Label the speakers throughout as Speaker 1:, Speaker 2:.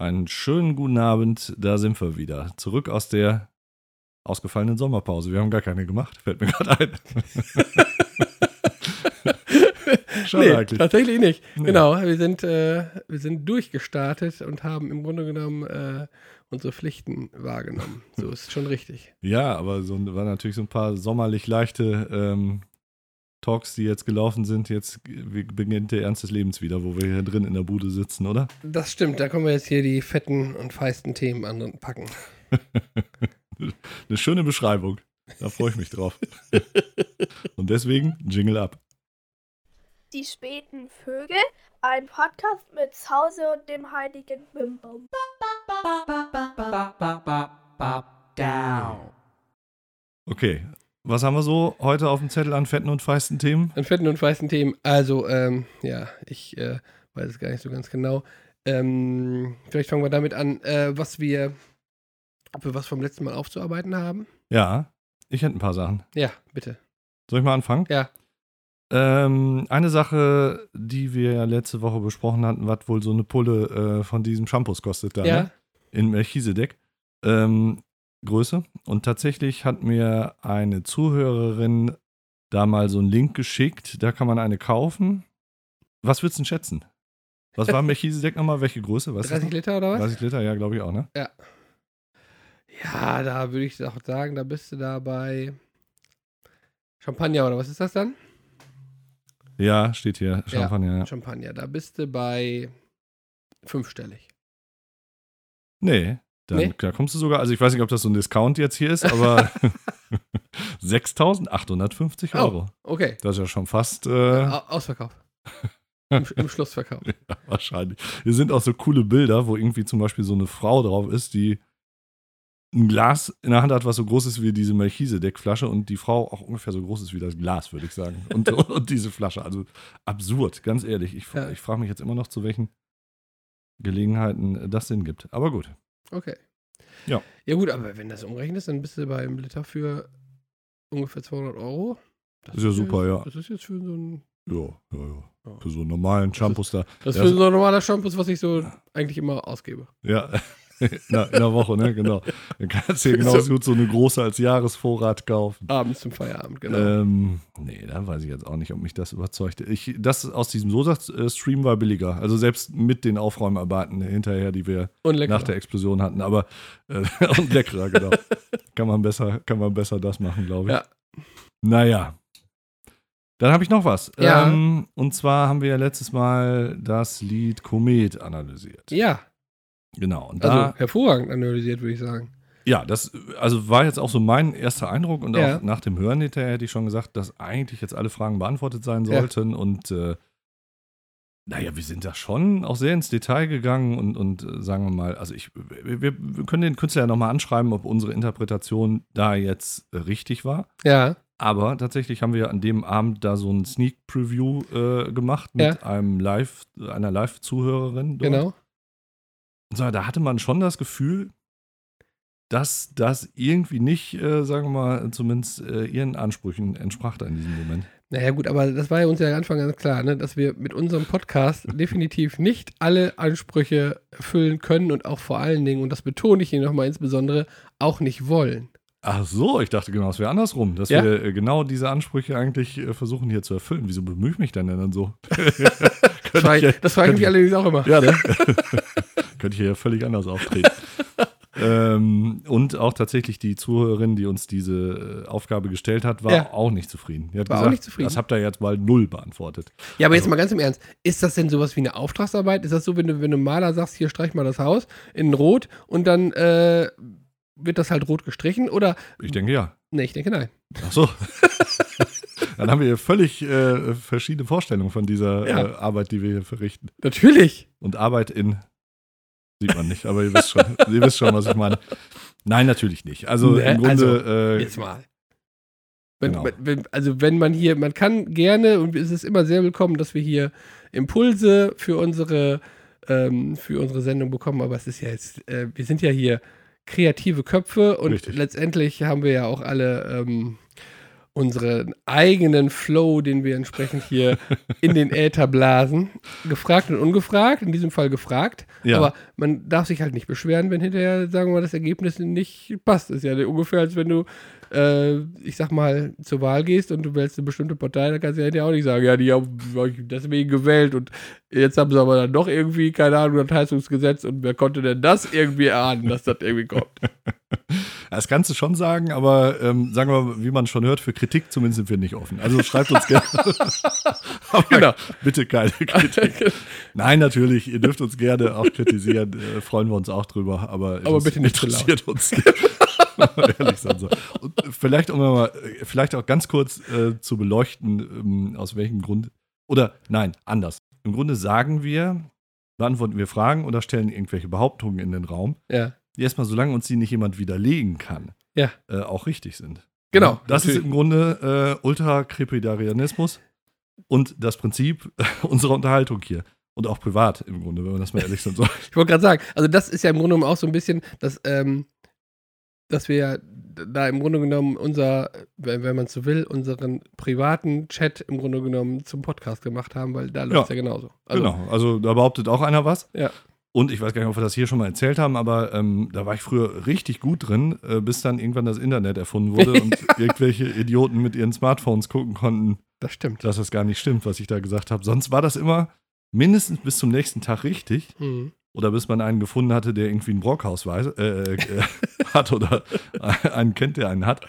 Speaker 1: Einen schönen guten Abend, da sind wir wieder. Zurück aus der ausgefallenen Sommerpause. Wir haben gar keine gemacht, fällt mir gerade ein.
Speaker 2: Schade nee, eigentlich. tatsächlich nicht. Nee. Genau, wir sind, äh, wir sind durchgestartet und haben im Grunde genommen äh, unsere Pflichten wahrgenommen. So ist schon richtig.
Speaker 1: Ja, aber so waren natürlich so ein paar sommerlich leichte ähm, Talks, die jetzt gelaufen sind. Jetzt beginnt der Ernst des Lebens wieder, wo wir hier drin in der Bude sitzen, oder?
Speaker 2: Das stimmt, da können wir jetzt hier die fetten und feisten Themen anpacken.
Speaker 1: Eine schöne Beschreibung. Da freue ich mich drauf. und deswegen Jingle ab.
Speaker 3: Die späten Vögel, ein Podcast mit Zause und dem heiligen Bimbum.
Speaker 1: Okay, was haben wir so heute auf dem Zettel an fetten und feisten Themen?
Speaker 2: An fetten und feisten Themen. Also, ähm, ja, ich äh, weiß es gar nicht so ganz genau. Ähm, vielleicht fangen wir damit an, äh, was wir, ob wir was vom letzten Mal aufzuarbeiten haben.
Speaker 1: Ja, ich hätte ein paar Sachen.
Speaker 2: Ja, bitte.
Speaker 1: Soll ich mal anfangen?
Speaker 2: Ja.
Speaker 1: Ähm, eine Sache, die wir ja letzte Woche besprochen hatten, was wohl so eine Pulle äh, von diesem Shampoos kostet da, ja. ne? In Melchisedek. Ähm, Größe. Und tatsächlich hat mir eine Zuhörerin da mal so einen Link geschickt. Da kann man eine kaufen. Was würdest du denn schätzen? Was war Melchisedek nochmal? Welche Größe?
Speaker 2: Weißt 30 Liter oder was?
Speaker 1: 30 Liter, ja, glaube ich auch, ne?
Speaker 2: Ja. Ja, da würde ich auch sagen, da bist du da bei Champagner oder was ist das dann?
Speaker 1: Ja, steht hier. Champagner. Ja,
Speaker 2: Champagner. Da bist du bei fünfstellig.
Speaker 1: Nee, dann, nee? da kommst du sogar, also ich weiß nicht, ob das so ein Discount jetzt hier ist, aber 6.850 Euro.
Speaker 2: Oh, okay.
Speaker 1: Das ist ja schon fast. Äh,
Speaker 2: Ausverkauf. Im, Im, Schlussverkauf.
Speaker 1: ja, wahrscheinlich. Hier sind auch so coole Bilder, wo irgendwie zum Beispiel so eine Frau drauf ist, die ein Glas in der Hand hat, was so groß ist wie diese Melchisedek-Flasche und die Frau auch ungefähr so groß ist wie das Glas, würde ich sagen. Und, und, diese Flasche. Also absurd, ganz ehrlich. Ich, ja. ich frage mich jetzt immer noch, zu welchen Gelegenheiten das Sinn gibt. Aber gut.
Speaker 2: Okay.
Speaker 1: Ja.
Speaker 2: Ja, gut, aber wenn das umrechnet ist, dann bist du beim Liter für ungefähr 200 Euro.
Speaker 1: Das ist ja super,
Speaker 2: ja. Das ist jetzt für so ein.
Speaker 1: Ja, ja, ja. Für so einen normalen Shampoos da.
Speaker 2: Das ist für so ein normaler Shampoos, was ich so eigentlich immer ausgebe.
Speaker 1: Ja. In, der, in der Woche, ne? Genau. Dann kannst du dir genauso gut so eine große als Jahresvorrat kaufen.
Speaker 2: Abends zum Feierabend, genau.
Speaker 1: Ähm, nee, da weiß ich jetzt auch nicht, ob mich das überzeugt. Ich, das aus diesem Sosa-Stream war billiger. Also selbst mit den Aufräumarbeiten hinterher, die wir nach der Explosion hatten. Aber äh, und leckerer, genau. kann, man besser, kann man besser das machen, glaube ich. Ja. Naja. Dann habe ich noch was.
Speaker 2: Ja.
Speaker 1: Ähm, und zwar haben wir ja letztes Mal das Lied Komet analysiert.
Speaker 2: Ja.
Speaker 1: Genau. Und
Speaker 2: also da, hervorragend analysiert, würde ich sagen.
Speaker 1: Ja, das also war jetzt auch so mein erster Eindruck und ja. auch nach dem Hören hinterher hätte ich schon gesagt, dass eigentlich jetzt alle Fragen beantwortet sein sollten. Ja. Und äh, naja, wir sind da schon auch sehr ins Detail gegangen und, und äh, sagen wir mal, also ich, wir, wir können den Künstler ja nochmal anschreiben, ob unsere Interpretation da jetzt äh, richtig war.
Speaker 2: Ja.
Speaker 1: Aber tatsächlich haben wir an dem Abend da so ein Sneak Preview äh, gemacht mit ja. einem Live, einer Live-Zuhörerin.
Speaker 2: Genau.
Speaker 1: So, da hatte man schon das Gefühl, dass das irgendwie nicht, äh, sagen wir mal, zumindest äh, ihren Ansprüchen entsprach da in diesem Moment.
Speaker 2: Naja, gut, aber das war ja uns ja am Anfang ganz klar, ne, dass wir mit unserem Podcast definitiv nicht alle Ansprüche erfüllen können und auch vor allen Dingen, und das betone ich hier nochmal insbesondere, auch nicht wollen.
Speaker 1: Ach so, ich dachte genau, es wäre andersrum, dass ja? wir äh, genau diese Ansprüche eigentlich äh, versuchen hier zu erfüllen. Wieso bemühe ich mich denn dann so?
Speaker 2: das, war, ich, das frage ich mich allerdings auch immer.
Speaker 1: Ja, ne? Könnte ich ja völlig anders auftreten. ähm, und auch tatsächlich die Zuhörerin, die uns diese äh, Aufgabe gestellt hat, war ja. auch nicht zufrieden.
Speaker 2: Die
Speaker 1: hat
Speaker 2: war gesagt, auch nicht zufrieden.
Speaker 1: Das habt ihr jetzt mal null beantwortet.
Speaker 2: Ja, aber also, jetzt mal ganz im Ernst. Ist das denn sowas wie eine Auftragsarbeit? Ist das so, wenn du, wenn du Maler sagst, hier streich mal das Haus in Rot und dann äh, wird das halt rot gestrichen? Oder?
Speaker 1: Ich denke ja.
Speaker 2: Nee, ich denke nein.
Speaker 1: Ach so. Dann haben wir hier völlig äh, verschiedene Vorstellungen von dieser ja. äh, Arbeit, die wir hier verrichten.
Speaker 2: Natürlich.
Speaker 1: Und Arbeit in sieht man nicht, aber ihr wisst schon, ihr wisst schon, was ich meine. Nein, natürlich nicht. Also nee, im Grunde. Also,
Speaker 2: äh, jetzt mal. Wenn, genau. wenn, also wenn man hier, man kann gerne und es ist immer sehr willkommen, dass wir hier Impulse für unsere ähm, für unsere Sendung bekommen, aber es ist ja jetzt, äh, wir sind ja hier kreative Köpfe und Richtig. letztendlich haben wir ja auch alle ähm, unseren eigenen Flow, den wir entsprechend hier in den Äther blasen. Gefragt und ungefragt, in diesem Fall gefragt. Ja. Aber man darf sich halt nicht beschweren, wenn hinterher, sagen wir mal, das Ergebnis nicht passt. Das ist ja ungefähr, als wenn du, äh, ich sag mal, zur Wahl gehst und du wählst eine bestimmte Partei, dann kannst du ja hinterher auch nicht sagen, ja, die haben euch deswegen gewählt und jetzt haben sie aber dann doch irgendwie, keine Ahnung, das Heizungsgesetz und wer konnte denn das irgendwie erahnen, dass das irgendwie kommt.
Speaker 1: Das kannst du schon sagen, aber ähm, sagen wir mal, wie man schon hört, für Kritik zumindest sind wir nicht offen. Also schreibt uns gerne. genau. Bitte keine Kritik. Nein, natürlich, ihr dürft uns gerne auch kritisieren, äh, freuen wir uns auch drüber, aber,
Speaker 2: aber bitte nicht
Speaker 1: interessiert uns. ehrlich sein soll. Und vielleicht, um mal, vielleicht auch ganz kurz äh, zu beleuchten, ähm, aus welchem Grund. Oder nein, anders. Im Grunde sagen wir, beantworten wir Fragen oder stellen irgendwelche Behauptungen in den Raum.
Speaker 2: Ja
Speaker 1: die erstmal, solange uns die nicht jemand widerlegen kann,
Speaker 2: ja.
Speaker 1: äh, auch richtig sind.
Speaker 2: Genau.
Speaker 1: Ja, das natürlich. ist im Grunde äh, Ultrakrepidarianismus und das Prinzip unserer Unterhaltung hier. Und auch privat im Grunde, wenn man das mal ehrlich so sagt.
Speaker 2: ich wollte gerade sagen, also das ist ja im Grunde genommen auch so ein bisschen, dass, ähm, dass wir ja da im Grunde genommen unser, wenn, wenn man so will, unseren privaten Chat im Grunde genommen zum Podcast gemacht haben, weil da läuft es ja. ja genauso.
Speaker 1: Also, genau, also da behauptet auch einer was.
Speaker 2: Ja.
Speaker 1: Und ich weiß gar nicht, ob wir das hier schon mal erzählt haben, aber ähm, da war ich früher richtig gut drin, äh, bis dann irgendwann das Internet erfunden wurde und irgendwelche Idioten mit ihren Smartphones gucken konnten.
Speaker 2: Das stimmt.
Speaker 1: Dass das gar nicht stimmt, was ich da gesagt habe. Sonst war das immer mindestens bis zum nächsten Tag richtig. Mhm. Oder bis man einen gefunden hatte, der irgendwie ein Brockhaus weiß, äh, äh, hat oder einen kennt, der einen hat.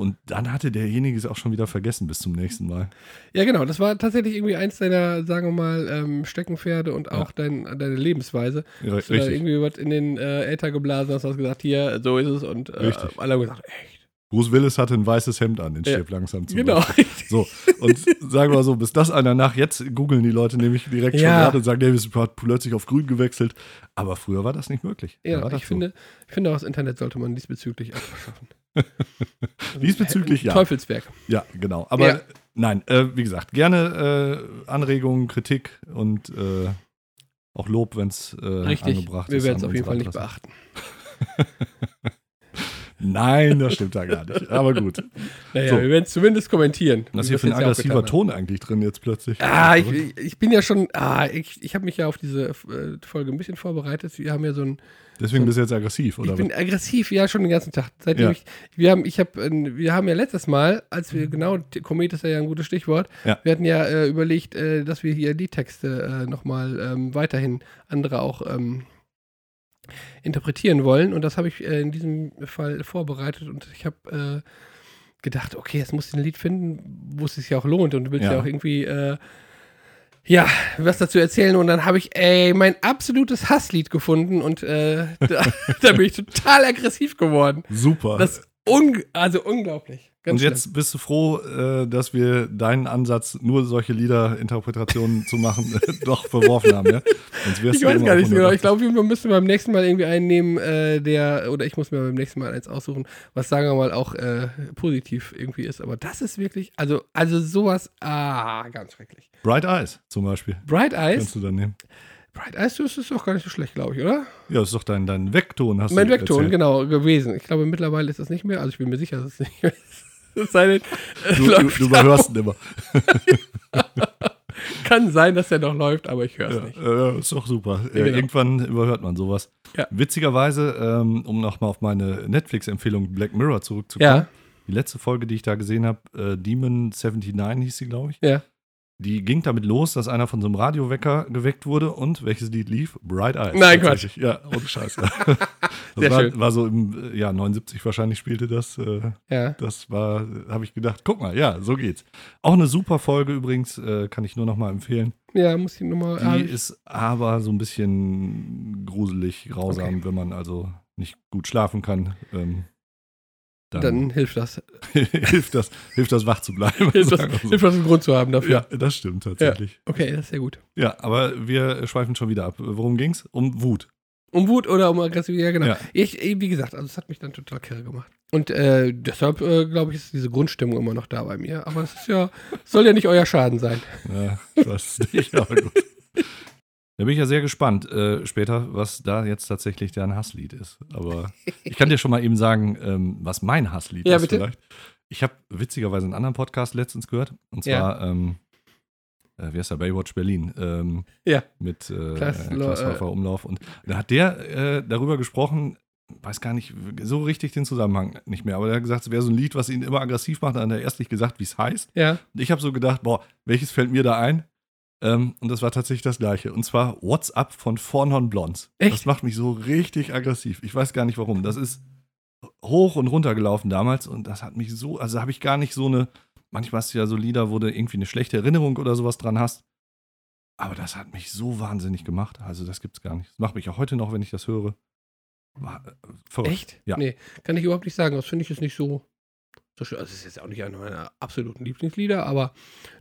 Speaker 1: Und dann hatte derjenige es auch schon wieder vergessen bis zum nächsten Mal.
Speaker 2: Ja, genau. Das war tatsächlich irgendwie eins deiner, sagen wir mal, ähm, Steckenpferde und auch ja. dein, deine Lebensweise. Ja, dass du da irgendwie was in den äh, Äther geblasen hast, hast gesagt, hier, so ist es. Und äh, alle haben gesagt, echt.
Speaker 1: Bruce Willis hatte ein weißes Hemd an, den ja. Stirb langsam zu
Speaker 2: Genau.
Speaker 1: So, und sagen wir mal so, bis das einer nach, jetzt googeln die Leute nämlich direkt ja. schon gerade und sagen, Davis hat plötzlich auf grün gewechselt. Aber früher war das nicht möglich.
Speaker 2: Ja,
Speaker 1: ich,
Speaker 2: so. finde, ich finde auch das Internet sollte man diesbezüglich abschaffen.
Speaker 1: Diesbezüglich ja.
Speaker 2: Teufelswerk.
Speaker 1: Ja, genau. Aber ja. nein, äh, wie gesagt, gerne äh, Anregungen, Kritik und äh, auch Lob, wenn es äh, angebracht
Speaker 2: ist. Wir werden es auf jeden Fall nicht beachten.
Speaker 1: Nein, das stimmt da gar nicht. Aber gut.
Speaker 2: Naja, so. wir werden es zumindest kommentieren.
Speaker 1: Was ist hier für ein aggressiver Ton eigentlich drin jetzt plötzlich?
Speaker 2: Ah, ich, ich bin ja schon, ah, ich, ich habe mich ja auf diese äh, Folge ein bisschen vorbereitet. Wir haben ja so ein.
Speaker 1: Deswegen
Speaker 2: so,
Speaker 1: bist du jetzt aggressiv, oder?
Speaker 2: Ich bin aggressiv, ja, schon den ganzen Tag. Seitdem ja. ich, wir haben, ich habe, wir haben ja letztes Mal, als wir, genau, Komet ist ja ein gutes Stichwort,
Speaker 1: ja.
Speaker 2: wir hatten ja äh, überlegt, äh, dass wir hier die Texte äh, nochmal ähm, weiterhin andere auch ähm, interpretieren wollen. Und das habe ich äh, in diesem Fall vorbereitet und ich habe äh, gedacht, okay, jetzt muss ich ein Lied finden, wo es sich ja auch lohnt und du willst ja, ja auch irgendwie äh, ja, was dazu erzählen. Und dann habe ich, ey, mein absolutes Hasslied gefunden und äh, da, da, bin ich total aggressiv geworden.
Speaker 1: Super.
Speaker 2: Das un also unglaublich.
Speaker 1: Ganz und jetzt schlimm. bist du froh, äh, dass wir deinen Ansatz, nur solche Liederinterpretationen zu machen, doch verworfen haben, ja?
Speaker 2: ich weiß gar nicht so genau. Ich glaube, wir müssen beim nächsten Mal irgendwie einen nehmen, äh, der, oder ich muss mir beim nächsten Mal eins aussuchen, was sagen wir mal auch äh, positiv irgendwie ist. Aber das ist wirklich, also, also sowas, ah, ganz schrecklich.
Speaker 1: Bright Eyes zum Beispiel.
Speaker 2: Bright Eyes?
Speaker 1: Kannst du dann nehmen.
Speaker 2: Bright Eyes das ist doch gar nicht so schlecht, glaube ich, oder?
Speaker 1: Ja, das ist doch dein, dein Vekton,
Speaker 2: hast mein du Mein Vekton, erzählt. genau, gewesen. Ich glaube, mittlerweile ist das nicht mehr. Also ich bin mir sicher, dass es nicht mehr ist. Seine,
Speaker 1: du, du, du überhörst ihn immer.
Speaker 2: Kann sein, dass er noch läuft, aber ich höre es
Speaker 1: ja,
Speaker 2: nicht.
Speaker 1: Äh, ist doch super. Ja, genau. Irgendwann überhört man sowas. Witzigerweise, ähm, um nochmal auf meine Netflix-Empfehlung Black Mirror zurückzukommen. Die letzte Folge, die ich da gesehen habe, äh, Demon 79 hieß sie, glaube ich.
Speaker 2: Ja.
Speaker 1: Die ging damit los, dass einer von so einem Radiowecker geweckt wurde und welches Lied lief? Bright Eyes.
Speaker 2: Nein, Quatsch.
Speaker 1: Ja, ohne Scheiße. das war, war, so im Jahr 79 wahrscheinlich spielte das. Äh,
Speaker 2: ja.
Speaker 1: Das war, habe ich gedacht, guck mal, ja, so geht's. Auch eine super Folge übrigens, äh, kann ich nur noch mal empfehlen.
Speaker 2: Ja, muss ich nochmal.
Speaker 1: Die ist aber so ein bisschen gruselig, grausam, okay. wenn man also nicht gut schlafen kann. Ähm,
Speaker 2: dann, dann, hilft das.
Speaker 1: hilft das. Hilft das, wach zu bleiben.
Speaker 2: hilft, das, so. hilft das, einen Grund zu haben dafür.
Speaker 1: Ja, das stimmt tatsächlich.
Speaker 2: Ja. Okay, das ist sehr gut.
Speaker 1: Ja, aber wir schweifen schon wieder ab. Worum ging es? Um Wut.
Speaker 2: Um Wut oder um Aggressivität, ja, genau. Ja. Ich, wie gesagt, also es hat mich dann total kirre gemacht. Und äh, deshalb, äh, glaube ich, ist diese Grundstimmung immer noch da bei mir. Aber es ist ja, soll ja nicht euer Schaden sein.
Speaker 1: Ja, das nicht, aber gut. Da bin ich ja sehr gespannt äh, später, was da jetzt tatsächlich dein Hasslied ist. Aber ich kann dir schon mal eben sagen, ähm, was mein Hasslied
Speaker 2: ja,
Speaker 1: ist
Speaker 2: bitte?
Speaker 1: vielleicht. Ich habe witzigerweise einen anderen Podcast letztens gehört. Und zwar, ja. ähm, äh, wie heißt der, Baywatch Berlin. Ähm,
Speaker 2: ja.
Speaker 1: Mit äh, Klaas, Klaas Umlauf. Und da hat der äh, darüber gesprochen, weiß gar nicht so richtig den Zusammenhang nicht mehr, aber er hat gesagt, es wäre so ein Lied, was ihn immer aggressiv macht. Dann hat er erst nicht gesagt, wie es heißt.
Speaker 2: Ja.
Speaker 1: Und ich habe so gedacht, boah, welches fällt mir da ein? Ähm, und das war tatsächlich das gleiche. Und zwar What's Up von Fornhorn Blondes. Echt? Das macht mich so richtig aggressiv. Ich weiß gar nicht warum. Das ist hoch und runter gelaufen damals und das hat mich so, also habe ich gar nicht so eine, manchmal hast du ja so Lieder, wo du irgendwie eine schlechte Erinnerung oder sowas dran hast. Aber das hat mich so wahnsinnig gemacht. Also das gibt's gar nicht. Das macht mich auch heute noch, wenn ich das höre.
Speaker 2: War, äh. Echt? Ja. Nee, kann ich überhaupt nicht sagen. Das finde ich jetzt nicht so, so schön. Also, es ist jetzt auch nicht einer meiner absoluten Lieblingslieder, aber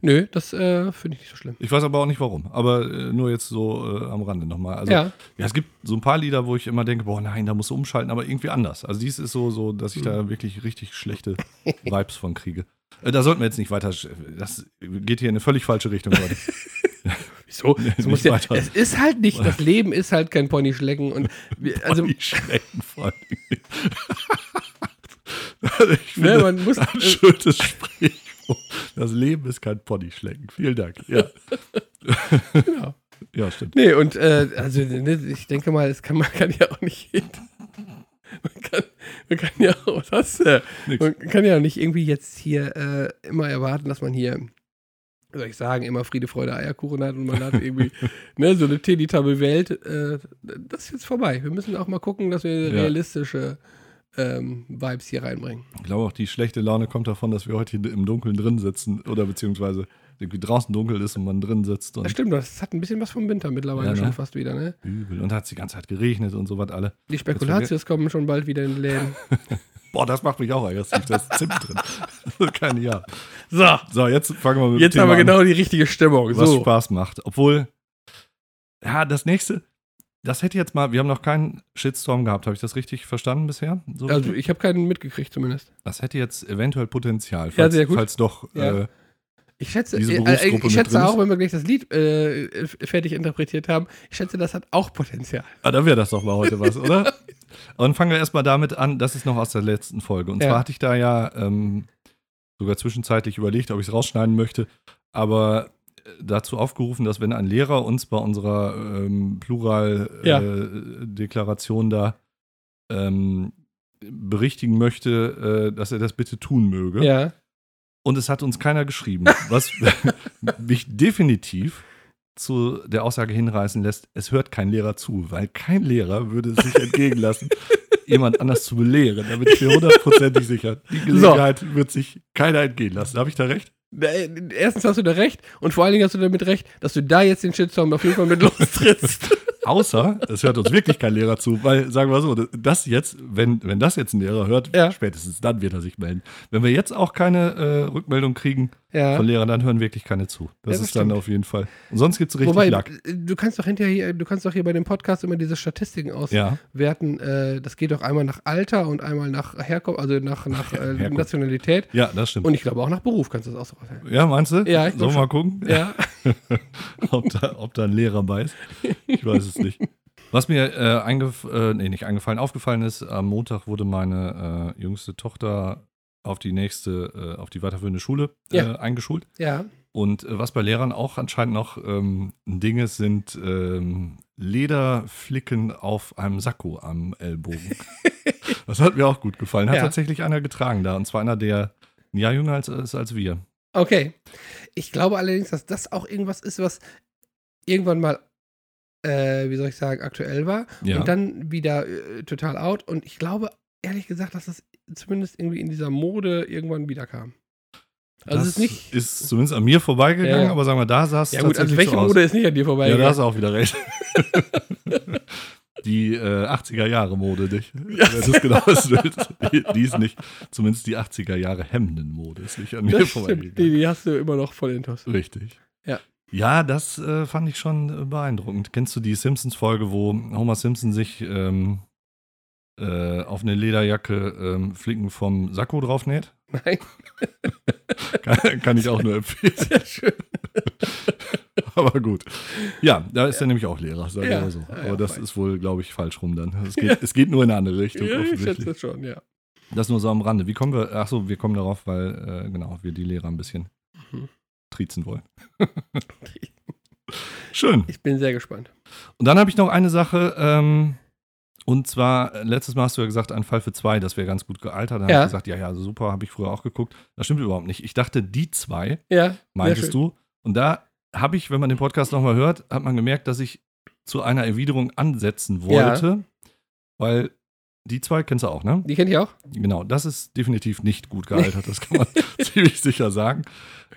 Speaker 2: nö, das äh, finde ich nicht so schlimm.
Speaker 1: Ich weiß aber auch nicht warum. Aber äh, nur jetzt so äh, am Rande nochmal. Also,
Speaker 2: ja.
Speaker 1: ja. Es gibt so ein paar Lieder, wo ich immer denke, boah, nein, da musst du umschalten, aber irgendwie anders. Also, dies ist so, so dass ich hm. da wirklich richtig schlechte Vibes von kriege. Äh, da sollten wir jetzt nicht weiter. Das geht hier in eine völlig falsche Richtung.
Speaker 2: Wieso? Es, ja, es, ist halt nicht, das Leben ist halt kein Ponyschlecken. Und wir, also,
Speaker 1: Ponyschlecken vor allem.
Speaker 2: Ich finde, ne, man muss,
Speaker 1: ein äh, schönes Sprichwort. Das Leben ist kein Ponyschlecken. Vielen Dank. Ja.
Speaker 2: genau. Ja, stimmt. Nee, und äh, also ne, ich denke mal, es kann, man kann ja auch nicht man kann, man kann ja auch das, äh, man kann ja nicht irgendwie jetzt hier äh, immer erwarten, dass man hier soll ich sagen, immer Friede, Freude, Eierkuchen hat und man hat irgendwie ne, so eine Teletubby-Welt. Äh, das ist jetzt vorbei. Wir müssen auch mal gucken, dass wir ja. realistische ähm, Vibes hier reinbringen.
Speaker 1: Ich glaube auch, die schlechte Laune kommt davon, dass wir heute hier im Dunkeln drin sitzen oder beziehungsweise draußen dunkel ist und man drin sitzt.
Speaker 2: das stimmt, das hat ein bisschen was vom Winter mittlerweile ja, ne? schon fast wieder, ne?
Speaker 1: Übel. Und hat es die ganze Zeit geregnet und so was alle.
Speaker 2: Die Spekulatius kommen schon bald wieder in den Läden.
Speaker 1: Boah, das macht mich auch aggressiv. Da ist Zimt drin. Keine Ja.
Speaker 2: So.
Speaker 1: So, jetzt fangen wir mit
Speaker 2: Jetzt haben wir genau die richtige Stimmung.
Speaker 1: Was so. Spaß macht. Obwohl, ja, das nächste, das hätte jetzt mal, wir haben noch keinen Shitstorm gehabt. Habe ich das richtig verstanden bisher?
Speaker 2: So also, ich habe keinen mitgekriegt zumindest.
Speaker 1: Das hätte jetzt eventuell Potenzial,
Speaker 2: falls, ja,
Speaker 1: falls doch.
Speaker 2: Ja. Äh, ich schätze, äh, ich schätze auch, wenn wir gleich das Lied äh, fertig interpretiert haben, ich schätze, das hat auch Potenzial.
Speaker 1: Ah, dann wäre das doch mal heute was, oder? Und fangen wir erstmal damit an, das ist noch aus der letzten Folge. Und ja. zwar hatte ich da ja ähm, sogar zwischenzeitlich überlegt, ob ich es rausschneiden möchte, aber äh, dazu aufgerufen, dass wenn ein Lehrer uns bei unserer ähm, Plural-Deklaration ja. äh, da ähm, berichtigen möchte, äh, dass er das bitte tun möge.
Speaker 2: Ja.
Speaker 1: Und es hat uns keiner geschrieben, was mich definitiv zu der Aussage hinreißen lässt, es hört kein Lehrer zu, weil kein Lehrer würde es sich entgegenlassen, jemand anders zu belehren. Da bin ich mir hundertprozentig sicher. Die Gelegenheit so. wird sich keiner entgehen lassen. Habe ich da recht?
Speaker 2: Äh, erstens hast du da recht und vor allen Dingen hast du damit recht, dass du da jetzt den Shitstorm auf jeden Fall mit lostrittst.
Speaker 1: Außer, es hört uns wirklich kein Lehrer zu, weil, sagen wir so, das jetzt, wenn, wenn das jetzt ein Lehrer hört, ja. spätestens dann wird er sich melden. Wenn wir jetzt auch keine äh, Rückmeldung kriegen ja. von Lehrern, dann hören wirklich keine zu. Das, ja, ist stimmt. dann auf jeden Fall. Und sonst gibt es richtig Wobei, Lack.
Speaker 2: Du kannst doch hinterher hier, du kannst doch hier bei dem Podcast immer diese Statistiken auswerten. Äh, das geht doch einmal nach Alter und einmal nach Herkunft, also nach, nach äh, Nationalität.
Speaker 1: Ja, das stimmt.
Speaker 2: Und ich glaube auch nach Beruf kannst du das auch
Speaker 1: auswählen. Ja, meinst du?
Speaker 2: Ja, ich
Speaker 1: Sollen wir mal gucken?
Speaker 2: Ja.
Speaker 1: ob, da, ob da ein Lehrer bei ist. Ich weiß es nicht. Was mir äh, eingef äh, nee, nicht eingefallen, aufgefallen ist, am Montag wurde meine äh, jüngste Tochter auf die nächste, äh, auf die weiterführende Schule äh, ja. eingeschult.
Speaker 2: Ja.
Speaker 1: Und äh, was bei Lehrern auch anscheinend noch ähm, ein Ding ist, sind ähm, Lederflicken auf einem Sakko am Ellbogen. das hat mir auch gut gefallen. Hat ja. tatsächlich einer getragen da. Und zwar einer, der ein Jahr jünger ist als, als wir.
Speaker 2: Okay. Ich glaube allerdings, dass das auch irgendwas ist, was irgendwann mal äh, wie soll ich sagen, aktuell war ja. und dann wieder äh, total out. Und ich glaube, ehrlich gesagt, dass das zumindest irgendwie in dieser Mode irgendwann wieder kam.
Speaker 1: Also das ist nicht. Ist zumindest an mir vorbeigegangen, ja. aber sagen wir, da saß es.
Speaker 2: Ja, gut, also welche so Mode ist nicht an dir vorbeigegangen?
Speaker 1: Ja, da hast du auch wieder recht. die äh, 80er Jahre Mode nicht. Ja. Das ist genau das die, die ist nicht, zumindest die 80er Jahre Hemden-Mode ist nicht an mir vorbeigegangen.
Speaker 2: Die, die hast du immer noch voll intus.
Speaker 1: Richtig.
Speaker 2: Ja.
Speaker 1: Ja, das äh, fand ich schon äh, beeindruckend. Kennst du die Simpsons-Folge, wo Homer Simpson sich ähm, äh, auf eine Lederjacke ähm, Flicken vom Sakko draufnäht?
Speaker 2: Nein.
Speaker 1: kann, kann, ich auch nur empfehlen. Sehr schön. Aber gut. Ja, da ist ja. er nämlich auch Lehrer, sag ja, so. Aber ja, das fein. ist wohl, glaube ich, falsch rum dann. Es geht, es geht nur in eine andere Richtung.
Speaker 2: Ja, ich schätze schon, ja.
Speaker 1: Das nur so am Rande. Wie kommen wir, ach so, wir kommen darauf, weil, äh, genau, wir die Lehrer ein bisschen mhm. trizen wollen. Schön.
Speaker 2: Ich bin sehr gespannt.
Speaker 1: Und dann habe ich noch eine Sache, ähm, und zwar, letztes Mal hast du ja gesagt, ein Fall für zwei, das wäre ganz gut gealtert. Dann ja. habe ich gesagt, ja, ja, super, habe ich früher auch geguckt. Das stimmt überhaupt nicht. Ich dachte, die zwei,
Speaker 2: ja,
Speaker 1: meintest du. Und da habe ich, wenn man den Podcast nochmal hört, hat man gemerkt, dass ich zu einer Erwiderung ansetzen wollte, ja. weil die zwei kennst du auch, ne?
Speaker 2: Die kenne ich auch.
Speaker 1: Genau, das ist definitiv nicht gut gealtert, das kann man ziemlich sicher sagen.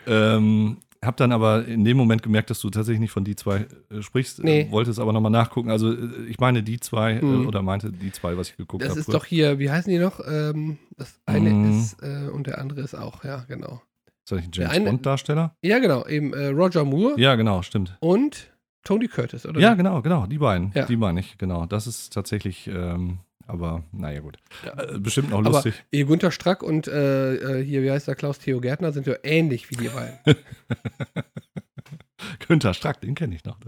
Speaker 1: Ähm, hab dann aber in dem Moment gemerkt, dass du tatsächlich nicht von die zwei äh, sprichst. Äh, nee. Äh, wolltest aber nochmal nachgucken. Also äh, ich meine die zwei äh, oder meinte die zwei, was ich geguckt habe.
Speaker 2: Das hab ist früher. doch hier, wie heißen die noch? Ähm, das eine mhm. ist und der andere ist auch, ja, genau.
Speaker 1: Ist das nicht ein James Bond-Darsteller?
Speaker 2: Ja, genau. Eben Roger Moore.
Speaker 1: Ja, genau, stimmt.
Speaker 2: Und Tony Curtis, oder?
Speaker 1: Ja, genau, genau. Die beiden. Ja. Die meine ich, genau. Das ist tatsächlich. Ähm, aber naja, gut. Ja. Äh, bestimmt noch lustig. Aber
Speaker 2: Günther Strack und äh, äh, hier, wie heißt der, Klaus Theo Gärtner sind ja ähnlich wie die beiden.
Speaker 1: Günther Strack, den kenne ich noch.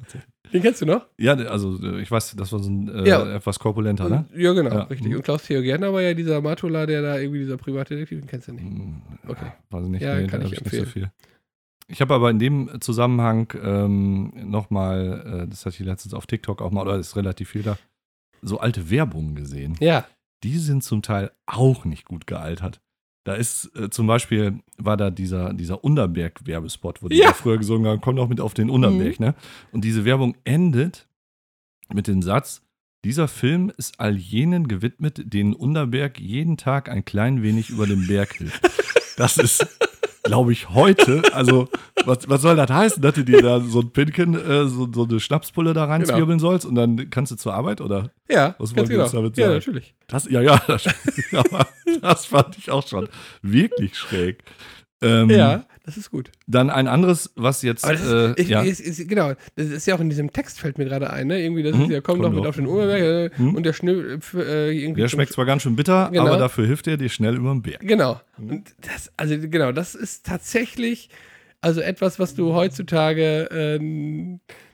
Speaker 2: Den kennst du noch?
Speaker 1: Ja, also äh, ich weiß, das war so ein äh, ja. etwas korpulenter, ne?
Speaker 2: Ja, genau, ja. richtig. Mhm. Und Klaus Theo Gärtner war ja dieser Matula, der da irgendwie dieser Privatdetektiv, den kennst du nicht. Mhm.
Speaker 1: Okay. Weiß ich nicht,
Speaker 2: ja, nee, kann ich, ich empfehlen. Nicht so viel.
Speaker 1: Ich habe aber in dem Zusammenhang ähm, nochmal, äh, das hatte ich letztens auf TikTok auch mal, oder ist relativ viel da, so alte Werbungen gesehen.
Speaker 2: Ja.
Speaker 1: Die sind zum Teil auch nicht gut gealtert. Da ist äh, zum Beispiel, war da dieser, dieser Unterberg-Werbespot, wo die ja. früher gesungen haben, komm doch mit auf den Unterberg, mhm. ne? Und diese Werbung endet mit dem Satz, dieser Film ist all jenen gewidmet, denen Unterberg jeden Tag ein klein wenig über den Berg hilft. Das ist glaube ich, heute, also was, was soll das heißen, dass du dir da so ein Pinken, äh, so, so eine Schnapspulle da reinzwirbeln genau. sollst und dann kannst du zur Arbeit, oder?
Speaker 2: Ja,
Speaker 1: was
Speaker 2: wir genau. damit sagen? Ja, natürlich.
Speaker 1: Das, ja, ja, das, das fand ich auch schon wirklich schräg.
Speaker 2: Ähm, ja, das ist gut.
Speaker 1: Dann ein anderes, was jetzt.
Speaker 2: Das, äh, ich, ja. ist, ist, genau, das ist ja auch in diesem Text, fällt mir gerade ein, ne? Irgendwie, das mhm. ist ja, komm doch mit auf den Oberberg äh, mhm. und der Schnee. Äh, irgendwie
Speaker 1: der schmeckt zwar ganz schön bitter, genau. aber dafür hilft er dir schnell über den Berg.
Speaker 2: Genau. Mhm. Und das, also genau, das ist tatsächlich also etwas, was du heutzutage äh,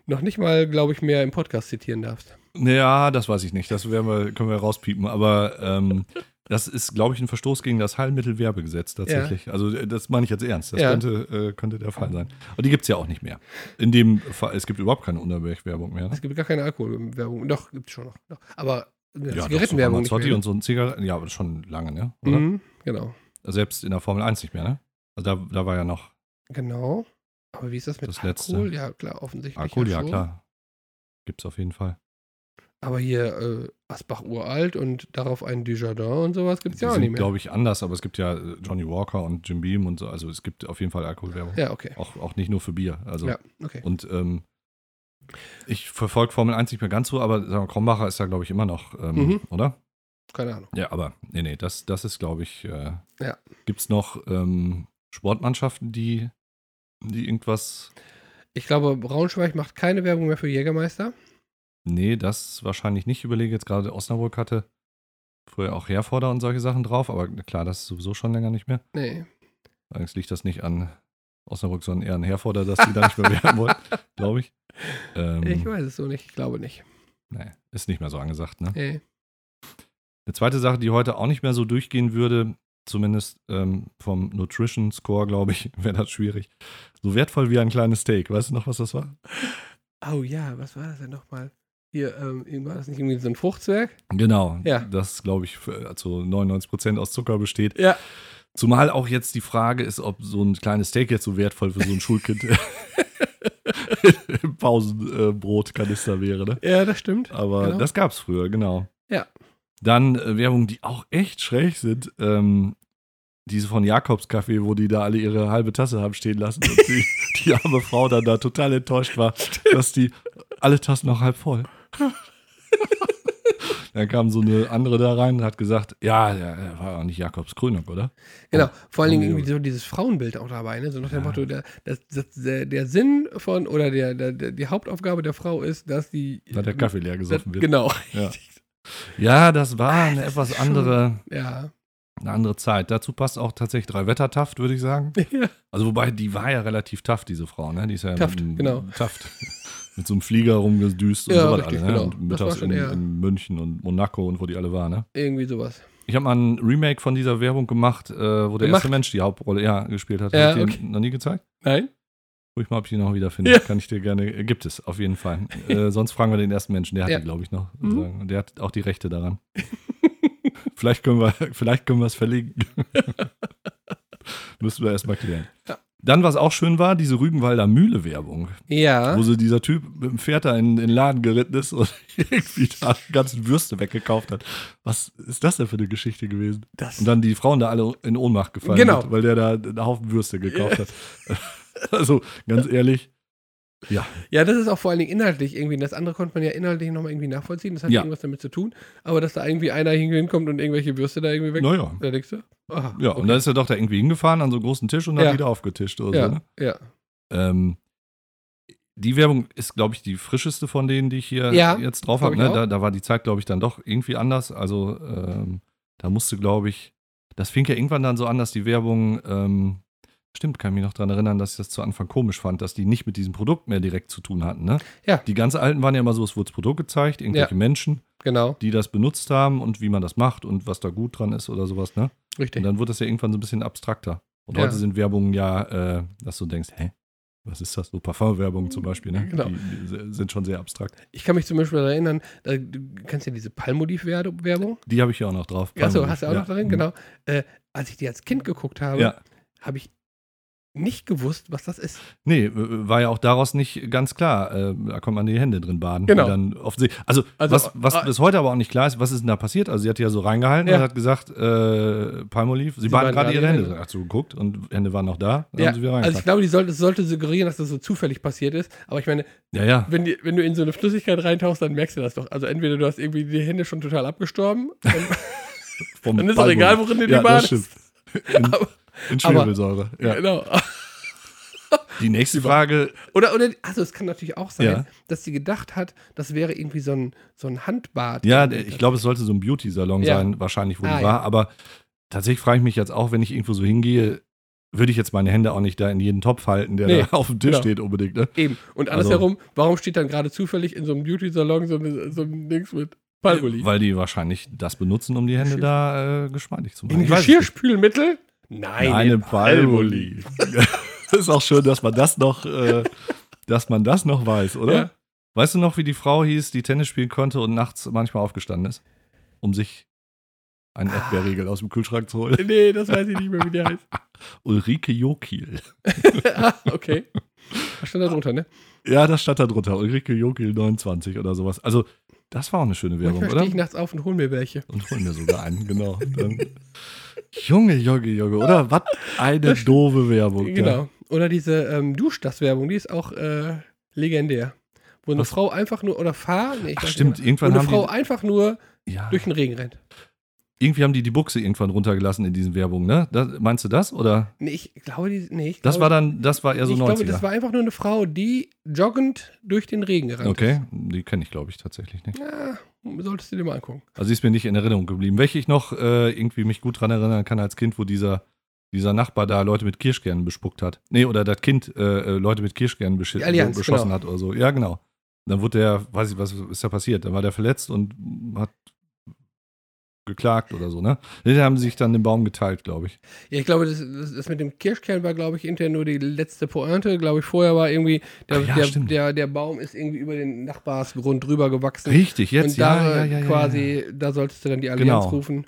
Speaker 2: noch nicht mal, glaube ich, mehr im Podcast zitieren darfst.
Speaker 1: Ja, das weiß ich nicht. Das wir, können wir rauspiepen. Aber ähm, das ist, glaube ich, ein Verstoß gegen das Heilmittelwerbegesetz tatsächlich. Ja. Also äh, das meine ich jetzt ernst. Das ja. könnte, äh, könnte der Fall sein. Aber die gibt es ja auch nicht mehr. In dem Fall, es gibt überhaupt keine Unterberg-Werbung mehr. Ne?
Speaker 2: Es gibt gar keine Alkoholwerbung. Doch, gibt es schon noch. Doch. Aber
Speaker 1: ja, Zigarettenwerbung nicht mehr. und so ein Zigaretten, ja, aber schon lange, ne?
Speaker 2: Mhm, genau.
Speaker 1: Selbst in der Formel 1 nicht mehr, ne? Also da, da war ja noch.
Speaker 2: Genau. Aber wie ist das mit
Speaker 1: das
Speaker 2: Alkohol?
Speaker 1: Letzte.
Speaker 2: Ja, klar, offensichtlich.
Speaker 1: Alkohol, ja, klar. Gibt es auf jeden Fall.
Speaker 2: Aber hier äh, Asbach uralt und darauf ein Dujardin und sowas gibt es ja auch nicht mehr.
Speaker 1: glaube ich, anders, aber es gibt ja äh, Johnny Walker und Jim Beam und so. Also es gibt auf jeden Fall Alkoholwerbung.
Speaker 2: Ja, okay.
Speaker 1: Auch, auch nicht nur für Bier. Also,
Speaker 2: ja, okay.
Speaker 1: Und ähm, ich verfolge Formel 1 nicht mehr ganz so, aber sagen wir, Krombacher ist da, glaube ich, immer noch, ähm, mhm. oder?
Speaker 2: Keine Ahnung.
Speaker 1: Ja, aber nee, nee, das, das ist, glaube ich, äh,
Speaker 2: ja.
Speaker 1: gibt es noch ähm, Sportmannschaften, die, die irgendwas.
Speaker 2: Ich glaube, Braunschweig macht keine Werbung mehr für Jägermeister.
Speaker 1: Nee, das wahrscheinlich nicht. Ich überlege jetzt gerade, Osnabrück hatte früher auch Herforder und solche Sachen drauf, aber klar, das ist sowieso schon länger nicht mehr.
Speaker 2: Nee.
Speaker 1: Allerdings liegt das nicht an Osnabrück, sondern eher an Herforder, dass die da nicht mehr werden wollen, glaube ich.
Speaker 2: Ähm, ich weiß es so nicht, ich glaube nicht.
Speaker 1: Nee, ist nicht mehr so angesagt, ne?
Speaker 2: Nee.
Speaker 1: Eine zweite Sache, die heute auch nicht mehr so durchgehen würde, zumindest ähm, vom Nutrition Score, glaube ich, wäre das schwierig. So wertvoll wie ein kleines Steak. Weißt du noch, was das war?
Speaker 2: Oh ja, was war das denn nochmal? Hier, ähm, war das nicht irgendwie so ein Fruchtzwerg?
Speaker 1: Genau.
Speaker 2: Ja.
Speaker 1: Das, glaube ich, für, also 99% aus Zucker besteht.
Speaker 2: Ja.
Speaker 1: Zumal auch jetzt die Frage ist, ob so ein kleines Steak jetzt so wertvoll für so ein Schulkind im Pausenbrotkanister wäre, ne?
Speaker 2: Ja, das stimmt.
Speaker 1: Aber genau. das gab es früher, genau.
Speaker 2: Ja.
Speaker 1: Dann äh, Werbung, die auch echt schräg sind. Ähm, diese von Jakobs Kaffee, wo die da alle ihre halbe Tasse haben stehen lassen und die, die arme Frau dann da total enttäuscht war, dass die alle Tassen noch halb voll. Dann kam so eine andere da rein und hat gesagt, ja, der war auch nicht Jakobs Krönung, oder?
Speaker 2: Genau, vor allen Dingen irgendwie so dieses Frauenbild auch dabei, ne? So nach dem ja. Motto, der, das, das, der, der, Sinn von oder der, der, die Hauptaufgabe der Frau ist, dass die.
Speaker 1: Dass der Kaffee leer gesoffen wird.
Speaker 2: Genau.
Speaker 1: Ja. ja, das war eine etwas andere.
Speaker 2: Ja
Speaker 1: eine andere Zeit. Dazu passt auch tatsächlich drei Wettertaft, würde ich sagen. Also wobei, die war ja relativ tough, diese Frau, ne? Die ist ja
Speaker 2: Taft, genau.
Speaker 1: Taft. Mit so einem Flieger rumgedüst und ja, so was alle, ne? Genau. Und mittags in, in, München und Monaco und wo die alle waren, ne?
Speaker 2: Irgendwie sowas.
Speaker 1: Ich habe mal ein Remake von dieser Werbung gemacht, äh, wo der
Speaker 2: Gemacht?
Speaker 1: erste Mensch die Hauptrolle ja, gespielt hat.
Speaker 2: Ja,
Speaker 1: Hab ich
Speaker 2: okay.
Speaker 1: dir noch nie gezeigt?
Speaker 2: Nein?
Speaker 1: Ich mal, ob ich die noch wieder finde.
Speaker 2: Ja.
Speaker 1: Kann ich dir gerne. äh, Gibt es, auf jeden Fall. äh, sonst fragen wir den ersten Menschen. Der hat
Speaker 2: Ja.
Speaker 1: die, glaube ich, noch.
Speaker 2: Mhm.
Speaker 1: der hat auch die Rechte daran. vielleicht können wir vielleicht können wir es verlinken. Müssen wir erstmal klären.
Speaker 2: Ja.
Speaker 1: Dann, was auch schön war, diese Rügenwalder Mühle-Werbung,
Speaker 2: Ja.
Speaker 1: wo so dieser Typ mit dem Pferd da in, in den Laden geritten ist und irgendwie da die ganzen Würste weggekauft hat. Was ist das denn für eine Geschichte gewesen?
Speaker 2: Das,
Speaker 1: Und dann die Frauen da alle in Ohnmacht gefallen
Speaker 2: Genau.
Speaker 1: sind, weil der da einen Haufen Würste gekauft hat. Also, ganz ehrlich, ja,
Speaker 2: ja, das ist auch vor allen Dingen inhaltlich irgendwie. Das andere konnte man ja inhaltlich nochmal irgendwie nachvollziehen. Das hat
Speaker 1: Ja.
Speaker 2: irgendwas damit zu tun. Aber dass da irgendwie einer hinkommt und irgendwelche Würste da irgendwie weg.
Speaker 1: naja.
Speaker 2: Da denkst du? Aha,
Speaker 1: Ja,
Speaker 2: okay.
Speaker 1: und dann ist er doch da irgendwie hingefahren an so einen großen Tisch und
Speaker 2: Ja.
Speaker 1: hat wieder aufgetischt oder
Speaker 2: ja,
Speaker 1: so. Ne?
Speaker 2: ja.
Speaker 1: Ähm, die Werbung ist, glaube ich, die frischeste von denen, die ich hier
Speaker 2: Ja,
Speaker 1: jetzt drauf habe. Ne? Da, da war die Zeit, glaube ich, dann doch irgendwie anders. Also ähm, da musste, glaube ich, das fing ja irgendwann dann so an, dass die Werbung, ähm, stimmt, kann ich mich noch daran erinnern, dass ich das zu Anfang komisch fand, dass die nicht mit diesem Produkt mehr direkt zu tun hatten. Ne?
Speaker 2: Ja.
Speaker 1: Die ganz alten waren ja immer so, es wurde das Produkt gezeigt, irgendwelche Menschen,
Speaker 2: Genau,
Speaker 1: die das benutzt haben und wie man das macht und was da gut dran ist oder sowas. Ne? Und
Speaker 2: richtig.
Speaker 1: dann wurde das ja irgendwann so ein bisschen abstrakter. Und
Speaker 2: Ja.
Speaker 1: heute sind Werbungen ja, äh, dass du denkst, hä? Was ist das? So Parfumwerbung zum Beispiel, ne?
Speaker 2: Genau.
Speaker 1: Die, die sind schon sehr abstrakt.
Speaker 2: Ich kann mich zum Beispiel daran erinnern, da, du kennst ja diese Palmolive-Werbung.
Speaker 1: Die habe ich ja auch noch drauf.
Speaker 2: Achso, hast du auch
Speaker 1: ja.
Speaker 2: noch darin?
Speaker 1: Mhm.
Speaker 2: Genau. Äh, als ich die als Kind geguckt habe,
Speaker 1: Ja.
Speaker 2: habe ich nicht gewusst, was das ist.
Speaker 1: Nee, war ja auch daraus nicht ganz klar. Äh, da kommt man die Hände drin baden.
Speaker 2: Genau.
Speaker 1: also,
Speaker 2: Also,
Speaker 1: was, was
Speaker 2: ah-
Speaker 1: bis heute aber auch nicht klar ist, was ist denn da passiert? Also, sie hat ja so reingehalten
Speaker 2: Ja.
Speaker 1: und hat gesagt, äh, Palmolive, sie,
Speaker 2: Sie
Speaker 1: baden gerade ihre Hände.
Speaker 2: Hände.
Speaker 1: Hast du geguckt und Hände waren noch da,
Speaker 2: Ja,
Speaker 1: haben sie wieder
Speaker 2: also ich glaube, die sollte, es sollte suggerieren, dass das so zufällig passiert ist. Aber ich meine,
Speaker 1: ja, ja.
Speaker 2: wenn, die, wenn du in so eine Flüssigkeit reintauchst, dann merkst du das doch. Also entweder du hast irgendwie die Hände schon total abgestorben, dann, ist doch
Speaker 1: Palmolive.
Speaker 2: egal, worin du die
Speaker 1: Ja,
Speaker 2: badest.
Speaker 1: In,
Speaker 2: Aber-
Speaker 1: in Schwefelsäure. Ja.
Speaker 2: Genau.
Speaker 1: Die nächste Frage,
Speaker 2: Oder, oder, also es kann natürlich auch sein,
Speaker 1: Ja.
Speaker 2: dass sie gedacht hat, das wäre irgendwie so ein, so ein Handbad.
Speaker 1: ja, ich glaube, es sollte so ein Beauty-Salon
Speaker 2: Ja.
Speaker 1: sein, wahrscheinlich, wo
Speaker 2: Ah,
Speaker 1: die
Speaker 2: ja.
Speaker 1: war. Aber tatsächlich frage ich mich jetzt auch, wenn ich irgendwo so hingehe, würde ich jetzt meine Hände auch nicht da in jeden Topf halten, der
Speaker 2: Nee,
Speaker 1: da auf dem Tisch
Speaker 2: genau.
Speaker 1: steht unbedingt. Ne?
Speaker 2: Eben. Und
Speaker 1: Also-
Speaker 2: andersherum, warum steht dann gerade zufällig in so einem Beauty-Salon so, eine, so ein Dings mit Palmolive?
Speaker 1: Weil die wahrscheinlich das benutzen, um die Hände
Speaker 2: Geschirr-
Speaker 1: da äh, geschmeidig zu machen.
Speaker 2: In. Geschirrspülmittel? Nein,
Speaker 1: Nein,
Speaker 2: in
Speaker 1: das ist auch schön, dass man das noch, äh, dass man das noch weiß, oder?
Speaker 2: Ja.
Speaker 1: Weißt du noch, wie die Frau hieß, die Tennis spielen konnte und nachts manchmal aufgestanden ist, um sich einen
Speaker 2: Ah.
Speaker 1: Erdbeerriegel aus dem Kühlschrank zu holen?
Speaker 2: Nee, das weiß ich nicht mehr, wie der heißt.
Speaker 1: Ulrike Jokil.
Speaker 2: ah, okay. Was stand da drunter, ne?
Speaker 1: Ja, das stand da drunter. Ulrike Jokil 29 oder sowas. Also, das war auch eine schöne Werbung,
Speaker 2: Manchmal
Speaker 1: oder?
Speaker 2: stehe ich nachts auf und hol mir welche.
Speaker 1: Und holen mir sogar einen, genau. Dann, Junge, Junge, Junge, oder? Was eine doofe Werbung. Ja.
Speaker 2: Genau. Oder diese ähm, Duschdas-Werbung, die ist auch äh, legendär. Wo eine
Speaker 1: Was?
Speaker 2: Frau einfach nur, oder Fahr, nee, ich
Speaker 1: Ach, stimmt,
Speaker 2: nicht
Speaker 1: irgendwann
Speaker 2: Wo eine
Speaker 1: haben
Speaker 2: Frau
Speaker 1: die,
Speaker 2: einfach nur
Speaker 1: ja,
Speaker 2: durch den Regen rennt.
Speaker 1: irgendwie haben die die Buchse irgendwann runtergelassen in diesen Werbungen, ne? Das, meinst du das, oder?
Speaker 2: Nee, ich glaube, die, nee, ich
Speaker 1: Das
Speaker 2: glaube,
Speaker 1: war dann, das war eher so
Speaker 2: ich
Speaker 1: 90er.
Speaker 2: glaube, das war einfach nur eine Frau, die joggend durch den Regen gerannt
Speaker 1: okay, die kenne ich, glaube ich, tatsächlich nicht.
Speaker 2: ist. Ja, solltest du dir mal angucken.
Speaker 1: Also sie ist mir nicht in Erinnerung geblieben. Welche ich noch äh, irgendwie mich gut dran erinnern kann als Kind, wo dieser, dieser Nachbar da Leute mit Kirschkernen bespuckt hat. Nee, oder das Kind äh, äh, Leute mit Kirschkernen besch
Speaker 2: Die Allianz,
Speaker 1: beschossen
Speaker 2: genau.
Speaker 1: hat oder so. Ja, genau. Dann wurde der, weiß ich, was ist da passiert? Dann war der verletzt und hat geklagt oder so, ne? Die haben sich dann den Baum geteilt, glaube ich.
Speaker 2: Ja, ich glaube, das, das, mit dem Kirschkern war, glaube ich, hinterher nur die letzte Pointe. Glaube ich, vorher war irgendwie, der,
Speaker 1: ja,
Speaker 2: der, der, der Baum ist irgendwie über den Nachbarsgrund drüber gewachsen.
Speaker 1: Richtig, jetzt,
Speaker 2: und da
Speaker 1: ja, ja, ja, ja,
Speaker 2: quasi, da solltest du dann die Allianz
Speaker 1: Genau.
Speaker 2: rufen,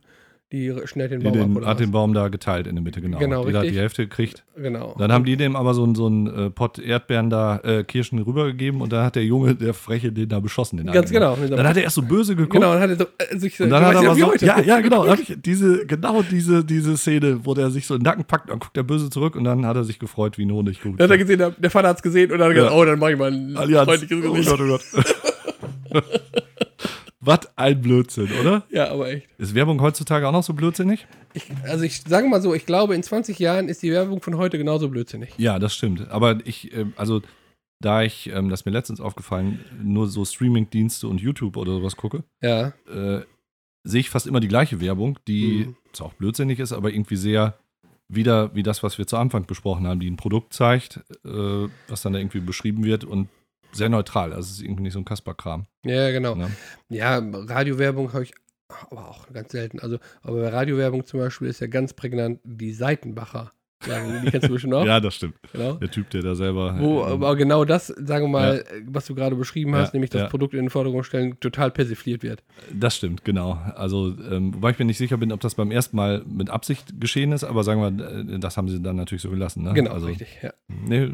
Speaker 2: die schnellt den
Speaker 1: Die
Speaker 2: Baum ab
Speaker 1: den,
Speaker 2: oder
Speaker 1: hat
Speaker 2: was?
Speaker 1: den Baum da geteilt in der Mitte, genau.
Speaker 2: Genau,
Speaker 1: Jeder hat die Hälfte gekriegt.
Speaker 2: Genau.
Speaker 1: Dann haben die dem aber so, einen- so einen äh, Pott Erdbeeren da, äh, Kirschen rübergegeben und dann hat der Junge, der Freche, den da beschossen. Den
Speaker 2: Ganz genau.
Speaker 1: Dann hat er erst so böse geguckt.
Speaker 2: genau, dann hat er so, äh, sich so,
Speaker 1: Und dann hat er aber so, ja, ja, genau, diese, genau diese, diese Szene, wo der sich so in den Nacken packt, dann guckt der Böse zurück und dann hat er sich gefreut wie ein Honigkuchen.
Speaker 2: Dann hat er gesehen, der, der Vater hat es gesehen und dann hat er
Speaker 1: Ja.
Speaker 2: gesagt, oh, dann mach ich mal ein
Speaker 1: Allianz.
Speaker 2: freundliches
Speaker 1: Oh
Speaker 2: Gesicht.
Speaker 1: Gott, oh Gott. Was ein Blödsinn, oder?
Speaker 2: Ja, aber echt.
Speaker 1: Ist Werbung heutzutage auch noch so blödsinnig?
Speaker 2: Ich, also ich sage mal so, ich glaube, in 20 Jahren ist die Werbung von heute genauso blödsinnig.
Speaker 1: Ja, das stimmt. Aber ich, ähm, also, da ich, ähm, das ist mir letztens aufgefallen, nur so Streaming-Dienste und YouTube oder sowas gucke,
Speaker 2: Ja.
Speaker 1: äh, sehe ich fast immer die gleiche Werbung, die
Speaker 2: Mhm.
Speaker 1: zwar auch blödsinnig ist, aber irgendwie sehr wieder wie das, was wir zu Anfang besprochen haben, die ein Produkt zeigt, äh, was dann da irgendwie beschrieben wird und sehr neutral. Also es ist irgendwie nicht so ein Kasperkram.
Speaker 2: Ja, genau.
Speaker 1: Ne?
Speaker 2: Ja, Radiowerbung habe ich aber auch ganz selten. Also, aber bei Radiowerbung zum Beispiel ist ja ganz prägnant die Seitenbacher. Die kennst du bestimmt auch.
Speaker 1: ja, das stimmt. Genau. Der Typ, der da selber.
Speaker 2: Wo ähm, aber genau das, sagen wir mal, ja. was du gerade beschrieben hast, ja, nämlich das. Produkt in den Vordergrund stellen, total persifliert wird.
Speaker 1: Das stimmt, genau. Also, ähm, wobei ich mir nicht sicher bin, ob das beim ersten Mal mit Absicht geschehen ist, aber sagen wir, äh, das haben sie dann natürlich so gelassen. Ne?
Speaker 2: Genau,
Speaker 1: also,
Speaker 2: richtig, ja.
Speaker 1: Nee,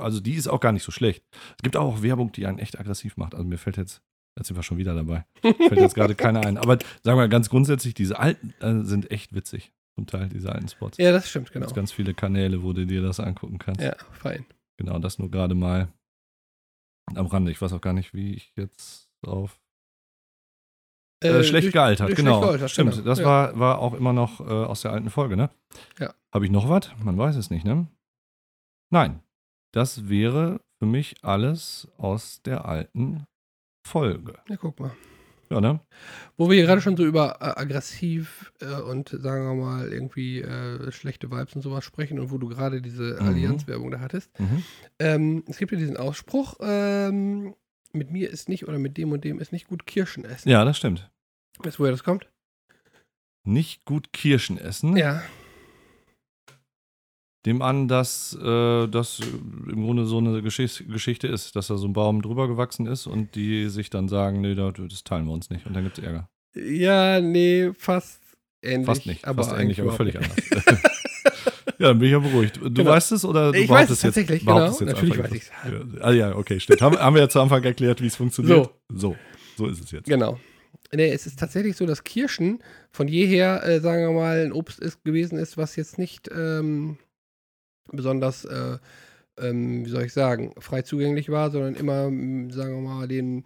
Speaker 1: also, die ist auch gar nicht so schlecht. Es gibt auch Werbung, die einen echt aggressiv macht. Also, mir fällt jetzt Jetzt sind wir schon wieder dabei. Fällt jetzt gerade keiner ein. Aber sagen wir ganz grundsätzlich, diese alten äh, sind echt witzig. Zum Teil, diese alten Spots.
Speaker 2: Ja, das stimmt, genau.
Speaker 1: Es ganz viele Kanäle, wo du dir das angucken kannst.
Speaker 2: Ja, fein.
Speaker 1: Genau, das nur gerade mal am Rande. Ich weiß auch gar nicht, wie ich jetzt auf. Äh, äh, schlecht durch, gealtert, durch genau. Schlecht gealtert, Stimmt, genau. das ja. war, war auch immer noch äh, aus der alten Folge, ne?
Speaker 2: Ja.
Speaker 1: Habe ich noch was? Man weiß es nicht, ne? Nein. Das wäre für mich alles aus der alten Folge.
Speaker 2: Ja, guck mal.
Speaker 1: Ja, ne?
Speaker 2: Wo wir gerade schon so über äh, aggressiv äh, und sagen wir mal irgendwie äh, schlechte Vibes und sowas sprechen und wo du gerade diese mhm. Allianz-Werbung da hattest. Mhm. Ähm, es gibt ja diesen Ausspruch, ähm, mit mir ist nicht oder mit dem und dem ist nicht gut Kirschen essen.
Speaker 1: Ja, das stimmt.
Speaker 2: Weißt du, woher das kommt?
Speaker 1: Nicht gut Kirschen essen?
Speaker 2: Ja
Speaker 1: dem an, dass äh, das im Grunde so eine Geschicht Geschichte ist, dass da so ein Baum drüber gewachsen ist und die sich dann sagen, nee, das teilen wir uns nicht und dann gibt es Ärger.
Speaker 2: Ja, nee, fast ähnlich.
Speaker 1: Fast nicht, aber fast ähnlich, aber völlig anders. ja, dann bin ich ja beruhigt. Du genau. weißt es oder du
Speaker 2: ich weiß es tatsächlich, genau. Jetzt
Speaker 1: Natürlich weiß ich es. Ja. Ah ja, okay, stimmt. Haben, haben wir ja zu Anfang erklärt, wie es funktioniert. So. so. So ist es jetzt.
Speaker 2: Genau. Nee, es ist tatsächlich so, dass Kirschen von jeher, äh, sagen wir mal, ein Obst ist, gewesen ist, was jetzt nicht ähm, besonders, äh, ähm, wie soll ich sagen, frei zugänglich war, sondern immer, sagen wir mal, den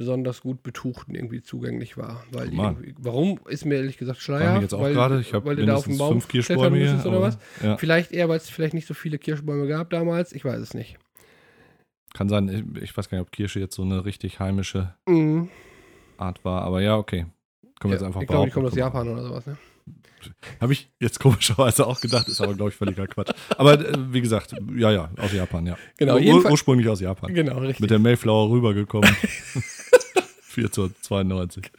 Speaker 2: besonders gut Betuchten irgendwie zugänglich war. Weil oh warum ist mir ehrlich gesagt Schleier?
Speaker 1: Jetzt auch weil, gerade. Ich
Speaker 2: weil du da auf dem Baum
Speaker 1: fünf Kirschbäume
Speaker 2: hier, oder was? Ja. Vielleicht eher, weil es vielleicht nicht so viele Kirschbäume gab damals. Ich weiß es nicht.
Speaker 1: Kann sein, ich weiß gar nicht, ob Kirsche jetzt so eine richtig heimische mhm. Art war, aber ja, okay.
Speaker 2: Können wir ja, jetzt einfach Ich glaube, die kommt aus Japan oder sowas, ne?
Speaker 1: Habe ich jetzt komischerweise auch gedacht, ist aber, glaube ich, völliger Quatsch. Aber äh, wie gesagt, ja, ja, aus Japan, ja.
Speaker 2: Genau,
Speaker 1: Ur ursprünglich aus Japan.
Speaker 2: Genau, richtig.
Speaker 1: Mit der Mayflower rübergekommen. 1492.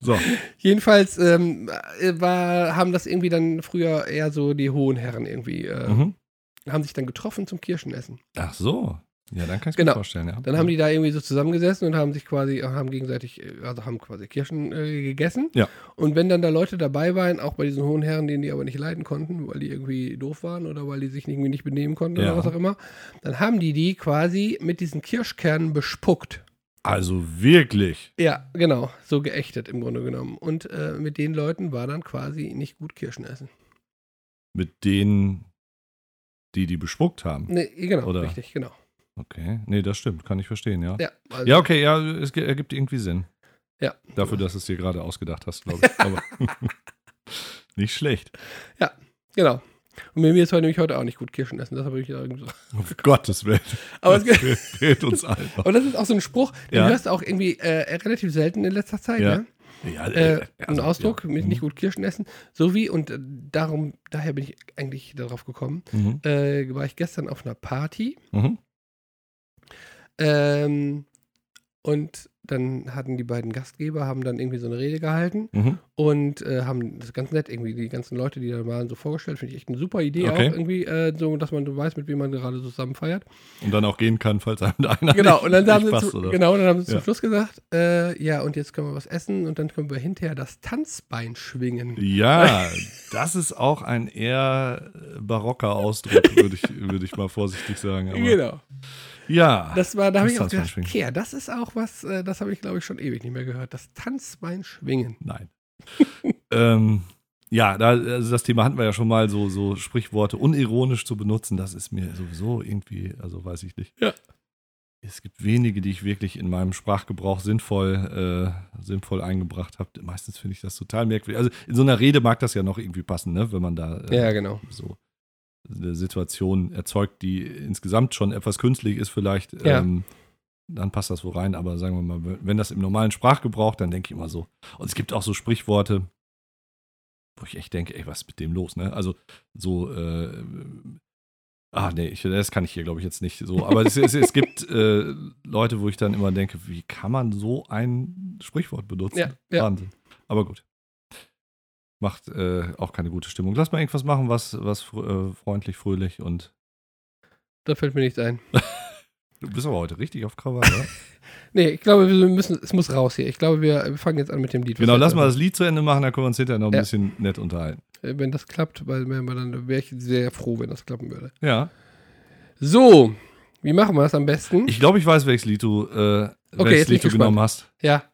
Speaker 2: so. Jedenfalls ähm, war, haben das irgendwie dann früher eher so die hohen Herren irgendwie, äh, mhm. haben sich dann getroffen zum Kirschenessen.
Speaker 1: Ach so. Ja, dann kann ich
Speaker 2: genau.
Speaker 1: mir vorstellen, ja.
Speaker 2: Dann haben die da irgendwie so zusammengesessen und haben sich quasi, haben gegenseitig, also haben quasi Kirschen äh, gegessen.
Speaker 1: Ja.
Speaker 2: Und wenn dann da Leute dabei waren, auch bei diesen hohen Herren, denen die aber nicht leiden konnten, weil die irgendwie doof waren oder weil die sich irgendwie nicht benehmen konnten ja. oder was auch immer, dann haben die die quasi mit diesen Kirschkernen bespuckt.
Speaker 1: Also wirklich?
Speaker 2: Ja, genau. So geächtet im Grunde genommen. Und äh, mit den Leuten war dann quasi nicht gut Kirschen essen.
Speaker 1: Mit denen, die die bespuckt haben?
Speaker 2: Nee, genau, oder? richtig, genau.
Speaker 1: Okay, nee, das stimmt, kann ich verstehen, ja.
Speaker 2: Ja,
Speaker 1: also ja okay, ja, es ergibt irgendwie Sinn.
Speaker 2: Ja.
Speaker 1: Dafür, dass du es dir gerade ausgedacht hast, glaube ich. Aber nicht schlecht.
Speaker 2: Ja, genau. Und mir ist heute nämlich heute auch nicht gut Kirschen essen, das habe ich ja irgendwie so.
Speaker 1: Auf Gottes Willen.
Speaker 2: Aber es
Speaker 1: fehlt uns einfach.
Speaker 2: Aber das ist auch so ein Spruch, den ja. hörst du auch irgendwie äh, relativ selten in letzter Zeit,
Speaker 1: ja.
Speaker 2: ne?
Speaker 1: Ja,
Speaker 2: äh, äh also, ein Ausdruck, ja. mit nicht mhm. gut Kirschen essen, so wie, und äh, darum, daher bin ich eigentlich darauf gekommen, mhm. äh, war ich gestern auf einer Party mhm. Ähm, und dann hatten die beiden Gastgeber, haben dann irgendwie so eine Rede gehalten mhm. Und äh, haben das ganz nett irgendwie, die ganzen Leute, die da waren, so vorgestellt. Finde ich echt eine super Idee
Speaker 1: okay.
Speaker 2: auch irgendwie, äh, so, dass man so weiß, mit wem man gerade zusammen feiert.
Speaker 1: Und dann auch gehen kann, falls einem einer
Speaker 2: Genau, und dann
Speaker 1: nicht
Speaker 2: haben sie
Speaker 1: passt,
Speaker 2: zu, genau, dann haben sie ja. zum Schluss gesagt, äh, ja, und jetzt können wir was essen und dann können wir hinterher das Tanzbein schwingen.
Speaker 1: Ja, das ist auch ein eher barocker Ausdruck, würde ich, würd ich mal vorsichtig sagen. Aber
Speaker 2: genau.
Speaker 1: Ja.
Speaker 2: Das war, da habe ich auch gedacht, okay, das ist auch was, äh, das habe ich, glaube ich, schon ewig nicht mehr gehört. Das Tanzbein schwingen.
Speaker 1: Nein. ähm, ja, da, also das Thema hatten wir ja schon mal, so, so Sprichworte unironisch zu benutzen, das ist mir sowieso irgendwie, also weiß ich nicht.
Speaker 2: Ja.
Speaker 1: Es gibt wenige, die ich wirklich in meinem Sprachgebrauch sinnvoll, äh, sinnvoll eingebracht habe. Meistens finde ich das total merkwürdig. Also in so einer Rede mag das ja noch irgendwie passen, ne? wenn man da
Speaker 2: äh, ja, genau.
Speaker 1: so eine Situation erzeugt, die insgesamt schon etwas künstlich ist, vielleicht, ja. ähm, dann passt das wohl rein. Aber sagen wir mal, wenn das im normalen Sprachgebrauch, dann denke ich immer so. Und es gibt auch so Sprichworte, wo ich echt denke, ey, was ist mit dem los? Ne? Also so, äh, Ah, nee, ich, das kann ich hier, glaube ich, jetzt nicht so. Aber es, es, es gibt äh, Leute, wo ich dann immer denke, wie kann man so ein Sprichwort benutzen?
Speaker 2: Ja, ja.
Speaker 1: Wahnsinn. Aber gut. Macht äh, auch keine gute Stimmung. Lass mal irgendwas machen, was, was äh, freundlich, fröhlich und.
Speaker 2: Da fällt mir nichts ein.
Speaker 1: du bist aber heute richtig auf Krawall, oder?
Speaker 2: nee, ich glaube, wir müssen, es muss raus hier. Ich glaube, wir, fangen jetzt an mit dem Lied.
Speaker 1: Genau, lass mal das Lied zu Ende machen, dann können wir uns hinterher noch ein ja. bisschen nett unterhalten.
Speaker 2: Äh, wenn das klappt, weil dann wäre ich sehr froh, wenn das klappen würde.
Speaker 1: Ja.
Speaker 2: So, wie machen wir das am besten?
Speaker 1: Ich glaube, ich weiß, welches Lied du, äh,
Speaker 2: okay, welches Lied du
Speaker 1: genommen hast.
Speaker 2: Ja.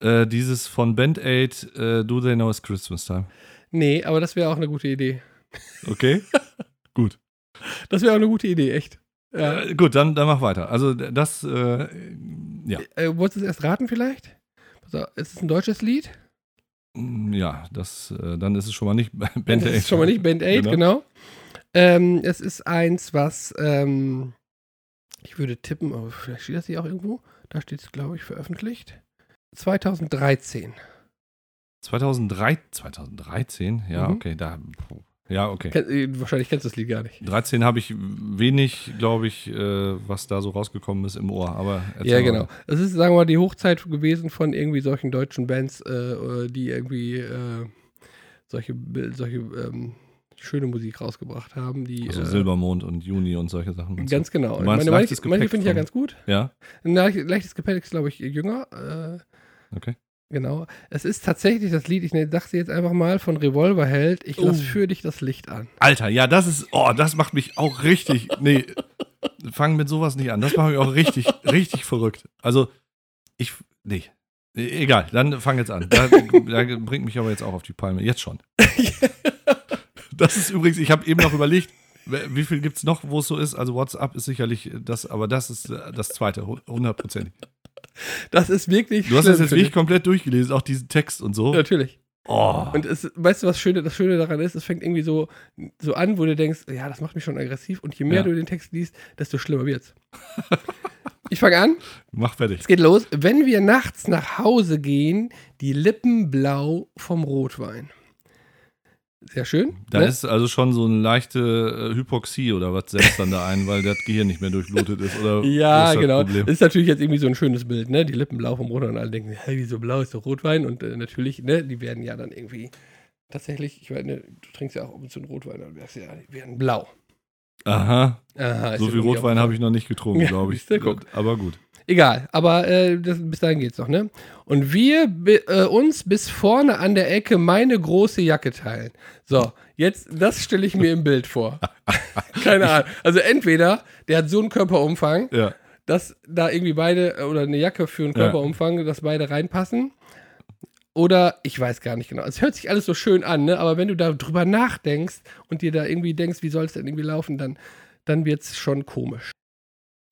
Speaker 1: Äh, dieses von Band Aid, äh, Do They Know It's Christmas Time.
Speaker 2: Nee, aber das wäre auch eine gute Idee.
Speaker 1: Okay. gut.
Speaker 2: Das wäre auch eine gute Idee, echt.
Speaker 1: Äh, gut, dann, dann mach weiter. Also das, äh, ja.
Speaker 2: Äh, wolltest du es erst raten vielleicht? Ist es ein deutsches Lied?
Speaker 1: Mm, ja, das, äh, dann ist es schon mal nicht
Speaker 2: Band Aid. Das ist schon mal nicht Band Aid, genau. genau. Ähm, es ist eins, was ähm, ich würde tippen, aber vielleicht steht das hier auch irgendwo. Da steht es, glaube ich, veröffentlicht. 2013.
Speaker 1: 2003, 2013? Ja, mhm. okay, da. Ja, okay.
Speaker 2: Ken, äh, wahrscheinlich kennst du das Lied gar nicht.
Speaker 1: 13 habe ich wenig, glaube ich, äh, was da so rausgekommen ist im Ohr. Aber
Speaker 2: ja, genau. Es ist, sagen wir mal, die Hochzeit gewesen von irgendwie solchen deutschen Bands, äh, die irgendwie äh, solche, solche ähm, schöne Musik rausgebracht haben. Die,
Speaker 1: also Silbermond und Juni und solche Sachen.
Speaker 2: Und ganz
Speaker 1: so.
Speaker 2: genau.
Speaker 1: Meine, manche,
Speaker 2: manche finde ich ja ganz gut.
Speaker 1: Ja.
Speaker 2: Ein leichtes Gepäck ist, glaube ich, jünger. Äh,
Speaker 1: okay.
Speaker 2: Genau. Es ist tatsächlich das Lied, ich dachte jetzt einfach mal von Revolverheld, ich lass oh. für dich das Licht an.
Speaker 1: Alter, ja, das ist, oh, das macht mich auch richtig, nee, fang mit sowas nicht an. Das macht mich auch richtig, richtig verrückt. Also, ich, nee, egal, dann fang jetzt an. Da, da bringt mich aber jetzt auch auf die Palme, jetzt schon. das ist übrigens, ich habe eben noch überlegt, wie viel gibt es noch, wo es so ist? Also WhatsApp ist sicherlich das, aber das ist das zweite, hundertprozentig.
Speaker 2: Das ist wirklich.
Speaker 1: Du hast das jetzt wirklich komplett durchgelesen, auch diesen Text und so.
Speaker 2: Natürlich.
Speaker 1: Oh.
Speaker 2: Und es, weißt du, was Schöne, das Schöne daran ist? Es fängt irgendwie so, so an, wo du denkst, ja, das macht mich schon aggressiv. Und je mehr ja. du den Text liest, desto schlimmer wird's. ich fange an.
Speaker 1: Mach fertig.
Speaker 2: Es geht los. Wenn wir nachts nach Hause gehen, die Lippen blau vom Rotwein. Sehr schön.
Speaker 1: Da ne? ist also schon so eine leichte äh, Hypoxie oder was setzt dann da ein, weil das Gehirn nicht mehr durchblutet ist. Oder
Speaker 2: ja, ist genau. Das ist natürlich jetzt irgendwie so ein schönes Bild, ne? Die Lippen blau vom Rotwein und alle denken, hey, wieso blau ist doch Rotwein? Und äh, natürlich, ne, die werden ja dann irgendwie tatsächlich, ich meine, du trinkst ja auch ab und zu einen Rotwein, dann du ja, die werden blau.
Speaker 1: Aha. Aha so viel Rotwein habe ich noch nicht getrunken, glaube ich.
Speaker 2: Ja, guck.
Speaker 1: Aber gut.
Speaker 2: Egal, aber äh, das, bis dahin geht's noch, ne? Und wir äh, uns bis vorne an der Ecke meine große Jacke teilen. So, jetzt, das stelle ich mir im Bild vor. Keine Ahnung. Also entweder der hat so einen Körperumfang,
Speaker 1: ja.
Speaker 2: dass da irgendwie beide, äh, oder eine Jacke für einen Körperumfang, ja. dass beide reinpassen. Oder ich weiß gar nicht genau. Es hört sich alles so schön an, ne? Aber wenn du da drüber nachdenkst und dir da irgendwie denkst, wie soll es denn irgendwie laufen, dann, dann wird es schon komisch.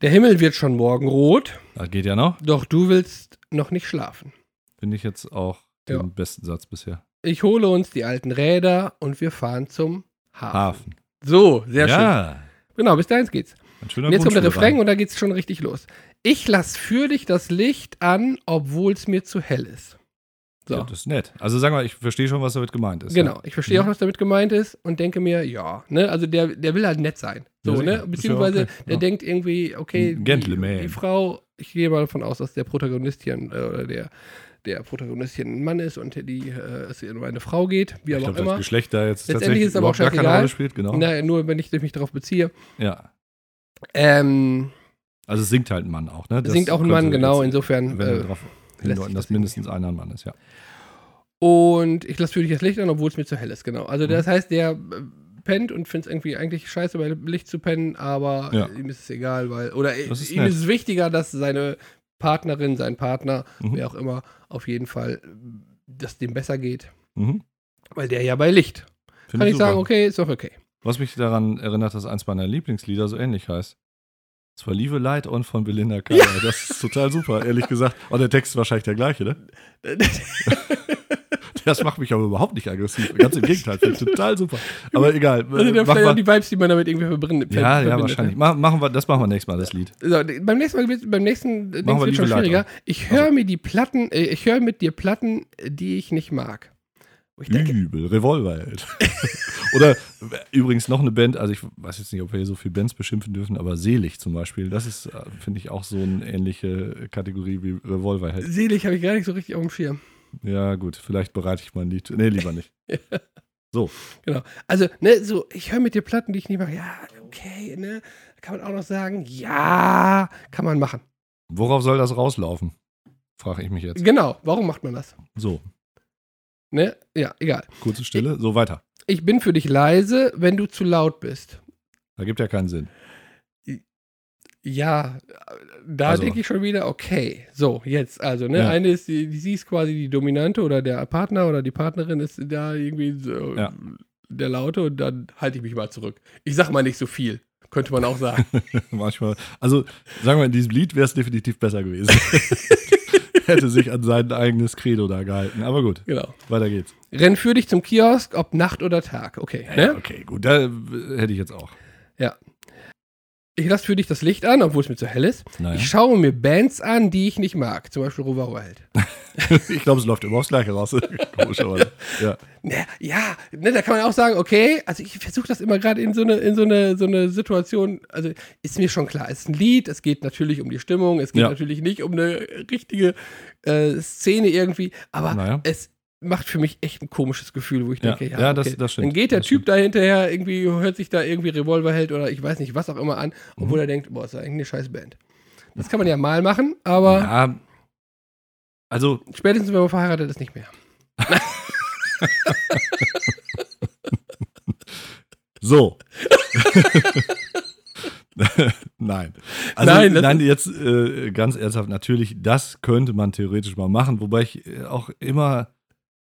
Speaker 2: Der Himmel wird schon morgen rot.
Speaker 1: Das geht ja noch.
Speaker 2: Doch du willst noch nicht schlafen.
Speaker 1: Finde ich jetzt auch den ja. besten Satz bisher.
Speaker 2: Ich hole uns die alten Räder und wir fahren zum Hafen.
Speaker 1: Hafen.
Speaker 2: So, sehr
Speaker 1: ja.
Speaker 2: schön. Genau, bis dahin geht's.
Speaker 1: und
Speaker 2: jetzt kommt der Refrain und da geht's schon richtig los. Ich lass für dich das Licht an, obwohl es mir zu hell ist.
Speaker 1: So. Ja, das ist nett. Also sag mal, ich verstehe schon, was damit gemeint ist.
Speaker 2: Genau, ja. ich verstehe mhm. auch, was damit gemeint ist und denke mir, ja, ne, also der, der will halt nett sein. So, ja, ne? Beziehungsweise okay. der denkt irgendwie, okay,
Speaker 1: die, die,
Speaker 2: Frau, ich gehe mal davon aus, dass der Protagonist hier äh, oder der, der Protagonist hier ein Mann ist und die äh, es um eine Frau geht, wie aber auch immer. Das
Speaker 1: Geschlecht da jetzt
Speaker 2: Letztendlich ist es aber auch gar keine Rolle
Speaker 1: spielt, genau.
Speaker 2: Na, nur wenn ich mich darauf beziehe.
Speaker 1: Ja.
Speaker 2: Ähm,
Speaker 1: also es singt halt ein Mann auch, ne?
Speaker 2: Das singt auch ein Mann, genau, insofern.
Speaker 1: Wenn äh, darauf hindeuten, dass mindestens einer ein Mann ist, ja.
Speaker 2: Und ich lasse für dich das Licht an, obwohl es mir zu hell ist, genau. Also das mhm. heißt, der äh, pennt und findet es irgendwie eigentlich scheiße, bei Licht zu pennen, aber
Speaker 1: ja.
Speaker 2: ihm ist es egal, weil, oder ist ihm nett. ist es wichtiger, dass seine Partnerin, sein Partner, mhm. wer auch immer, auf jeden Fall, dass dem besser geht.
Speaker 1: Mhm.
Speaker 2: Weil der ja bei Licht. Find Kann ich, ich sagen, okay, ist doch okay.
Speaker 1: Was mich daran erinnert, dass eins meiner Lieblingslieder so ähnlich heißt. Es war Liebe Light on von Belinda Carter. Ja. Das ist total super, ehrlich gesagt. Und der Text ist wahrscheinlich der gleiche, ne? Das macht mich aber überhaupt nicht aggressiv. Ganz im Gegenteil, finde ich total super. Aber egal.
Speaker 2: Das sind ja vielleicht auch die Vibes, die man damit irgendwie verbindet.
Speaker 1: Ja, ja, wahrscheinlich. Mach, machen wir, das machen wir nächstes Mal, das Lied.
Speaker 2: So, beim nächsten Mal wird beim nächsten Ding wird schon schwieriger. Ich höre also. mir die Platten, äh, ich höre mit dir Platten, die ich nicht mag.
Speaker 1: Übel, Revolverheld. Oder übrigens noch eine Band, also ich weiß jetzt nicht, ob wir hier so viele Bands beschimpfen dürfen, aber Selig zum Beispiel, das ist, äh, finde ich, auch so eine ähnliche Kategorie wie Revolverheld.
Speaker 2: Selig habe ich gar nicht so richtig auf dem Schirm.
Speaker 1: Ja, gut, vielleicht bereite ich mal ein Lied. Nee, lieber nicht. So.
Speaker 2: Genau. Also, ne, so, ich höre mit dir Platten, die ich nicht mache. Ja, okay, ne? Da kann man auch noch sagen, ja, kann man machen.
Speaker 1: Worauf soll das rauslaufen? Frage ich mich jetzt.
Speaker 2: Genau, warum macht man das?
Speaker 1: So.
Speaker 2: Ne? Ja, egal.
Speaker 1: Kurze Stille, so weiter.
Speaker 2: Ich bin für dich leise, wenn du zu laut bist.
Speaker 1: Da gibt ja keinen Sinn.
Speaker 2: Ja, da
Speaker 1: Also-
Speaker 2: denke ich schon wieder, okay, so, jetzt, also, ne,
Speaker 1: Ja.
Speaker 2: eine ist, die, sie ist quasi die Dominante oder der Partner oder die Partnerin ist da irgendwie so
Speaker 1: Ja.
Speaker 2: der Laute und dann halte ich mich mal zurück. Ich sag mal nicht so viel, könnte man auch sagen.
Speaker 1: Manchmal. Also, sagen wir, in diesem Lied wäre es definitiv besser gewesen. Hätte sich an sein eigenes Credo da gehalten. Aber gut,
Speaker 2: genau.
Speaker 1: weiter geht's.
Speaker 2: Renn für dich zum Kiosk, ob Nacht oder Tag, okay,
Speaker 1: Ja,
Speaker 2: ne?
Speaker 1: okay, gut. Da äh, hätte ich jetzt auch.
Speaker 2: Ich lasse für dich das Licht an, obwohl es mir zu hell ist.
Speaker 1: Naja.
Speaker 2: Ich schaue mir Bands an, die ich nicht mag, zum Beispiel Rover-Held.
Speaker 1: Ich glaube, es läuft immer aufs Gleiche raus. Komischerweise. Ja.
Speaker 2: Ne, ja, ne, da kann man auch sagen, okay, also ich versuche das immer gerade in so eine, in so eine, so eine Situation, also ist mir schon klar, es ist ein Lied, es geht natürlich um die Stimmung, es geht
Speaker 1: Ja.
Speaker 2: natürlich nicht um eine richtige äh, Szene irgendwie, aber
Speaker 1: Naja.
Speaker 2: es macht für mich echt ein komisches Gefühl, wo ich
Speaker 1: Ja.
Speaker 2: denke, ja,
Speaker 1: Ja, das-
Speaker 2: okay.
Speaker 1: das stimmt.
Speaker 2: dann geht der
Speaker 1: Das
Speaker 2: Typ da hinterher irgendwie, hört sich da irgendwie Revolverheld oder ich weiß nicht, was auch immer an, obwohl
Speaker 1: Mhm.
Speaker 2: er denkt, boah, ist ja eigentlich eine scheiß Band. Das kann man ja mal machen, aber
Speaker 1: ja. Also,
Speaker 2: spätestens, wenn man verheiratet ist, nicht mehr.
Speaker 1: so. nein. Also,
Speaker 2: Nein, das
Speaker 1: nein, jetzt äh, ganz ernsthaft, natürlich, das könnte man theoretisch mal machen, wobei ich äh, auch immer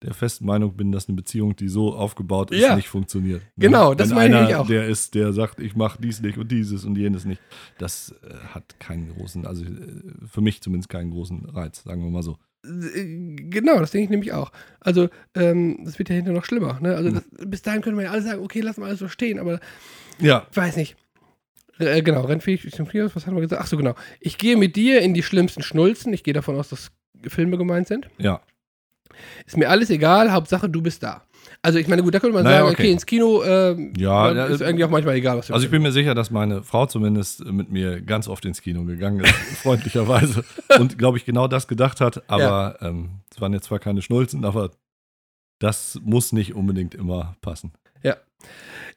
Speaker 1: der festen Meinung bin, dass eine Beziehung, die so aufgebaut ist,
Speaker 2: Ja.
Speaker 1: nicht funktioniert. Ne?
Speaker 2: Genau, das
Speaker 1: Wenn
Speaker 2: meine ich
Speaker 1: einer
Speaker 2: auch.
Speaker 1: Der ist, der sagt, ich mache dies nicht und dieses und jenes nicht, das äh, hat keinen großen, also äh, für mich zumindest keinen großen Reiz, sagen wir mal so.
Speaker 2: Äh, Genau, das denke ich nämlich auch. Also, ähm, das wird ja hinterher noch schlimmer. Ne?
Speaker 1: Hm.
Speaker 2: Also, das, bis dahin können wir ja alle sagen, okay, lass mal alles so stehen, aber
Speaker 1: Ja,
Speaker 2: ich weiß nicht. Äh, genau, rennfähig zum Kiosk, was haben wir gesagt? Ach so, genau. Ich gehe mit dir in die schlimmsten Schnulzen. Ich gehe davon aus, dass Filme gemeint sind.
Speaker 1: ja.
Speaker 2: Ist mir alles egal, Hauptsache du bist da. Also, ich meine, gut, da könnte man
Speaker 1: Naja,
Speaker 2: sagen,
Speaker 1: okay.
Speaker 2: okay, ins Kino ähm,
Speaker 1: Ja, ja,
Speaker 2: ist
Speaker 1: äh,
Speaker 2: eigentlich auch manchmal egal, was wir
Speaker 1: Also ich bin mir sicher, dass meine Frau zumindest mit mir ganz oft ins Kino gegangen ist, freundlicherweise. Und glaube ich genau das gedacht hat. Aber ähm, es waren jetzt zwar keine Schnulzen, aber das muss nicht unbedingt immer passen.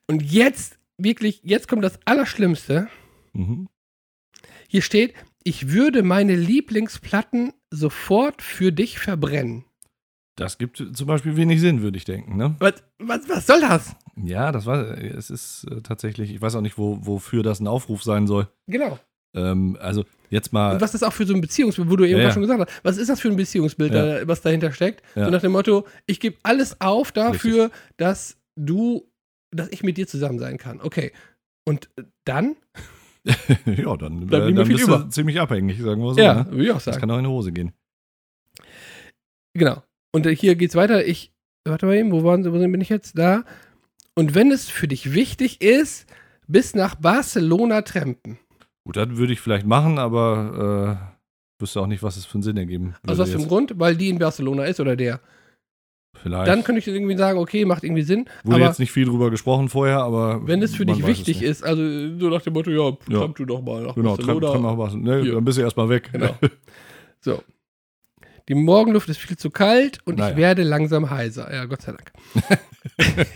Speaker 2: Und jetzt, wirklich, jetzt kommt das Allerschlimmste.
Speaker 1: Mhm.
Speaker 2: Hier steht, ich würde meine Lieblingsplatten sofort für dich verbrennen.
Speaker 1: Das gibt zum Beispiel wenig Sinn, würde ich denken. Ne?
Speaker 2: Was, was, was soll das?
Speaker 1: Ja, das war, es ist äh, tatsächlich, ich weiß auch nicht, wo, wofür das ein Aufruf sein soll.
Speaker 2: Genau.
Speaker 1: Ähm, also jetzt mal,
Speaker 2: Und was ist auch für so ein Beziehungsbild, wo du eben
Speaker 1: Ja, ja.
Speaker 2: schon gesagt hast, was ist das für ein Beziehungsbild,
Speaker 1: Ja.
Speaker 2: da, was dahinter steckt? So nach dem Motto, ich gebe alles auf dafür, dass du, dass ich mit dir zusammen sein kann. Okay. Und äh, dann?
Speaker 1: ja, dann,
Speaker 2: Dann
Speaker 1: äh, dann bist
Speaker 2: über.
Speaker 1: du ziemlich abhängig, sagen wir so.
Speaker 2: ja,
Speaker 1: Ne?
Speaker 2: würde ich auch
Speaker 1: Das
Speaker 2: sagen.
Speaker 1: kann auch in die Hose gehen.
Speaker 2: Genau. Und äh, hier geht's weiter. Ich, warte mal eben, wo, waren, wo bin ich jetzt? Da. Und wenn es für dich wichtig ist, bis nach Barcelona trampen.
Speaker 1: Gut, das würde ich vielleicht machen, aber äh, wüsste auch nicht, was es für einen Sinn ergeben würde.
Speaker 2: Aus was für einem
Speaker 1: jetzt.
Speaker 2: Grund? Weil die in Barcelona ist oder der.
Speaker 1: Vielleicht.
Speaker 2: Dann könnte ich irgendwie sagen, okay, macht irgendwie Sinn.
Speaker 1: Wurde jetzt nicht viel drüber gesprochen vorher, aber.
Speaker 2: wenn es für dich wichtig ist, also so nach dem Motto, ja,
Speaker 1: Ja.
Speaker 2: tramp du doch mal nach
Speaker 1: Genau,
Speaker 2: Barcelona.
Speaker 1: treib mal was. Ne,
Speaker 2: Hier.
Speaker 1: dann bist du erstmal weg.
Speaker 2: Genau. So. Die Morgenluft ist viel zu kalt und
Speaker 1: Naja.
Speaker 2: ich werde langsam heiser. Ja, Gott sei Dank.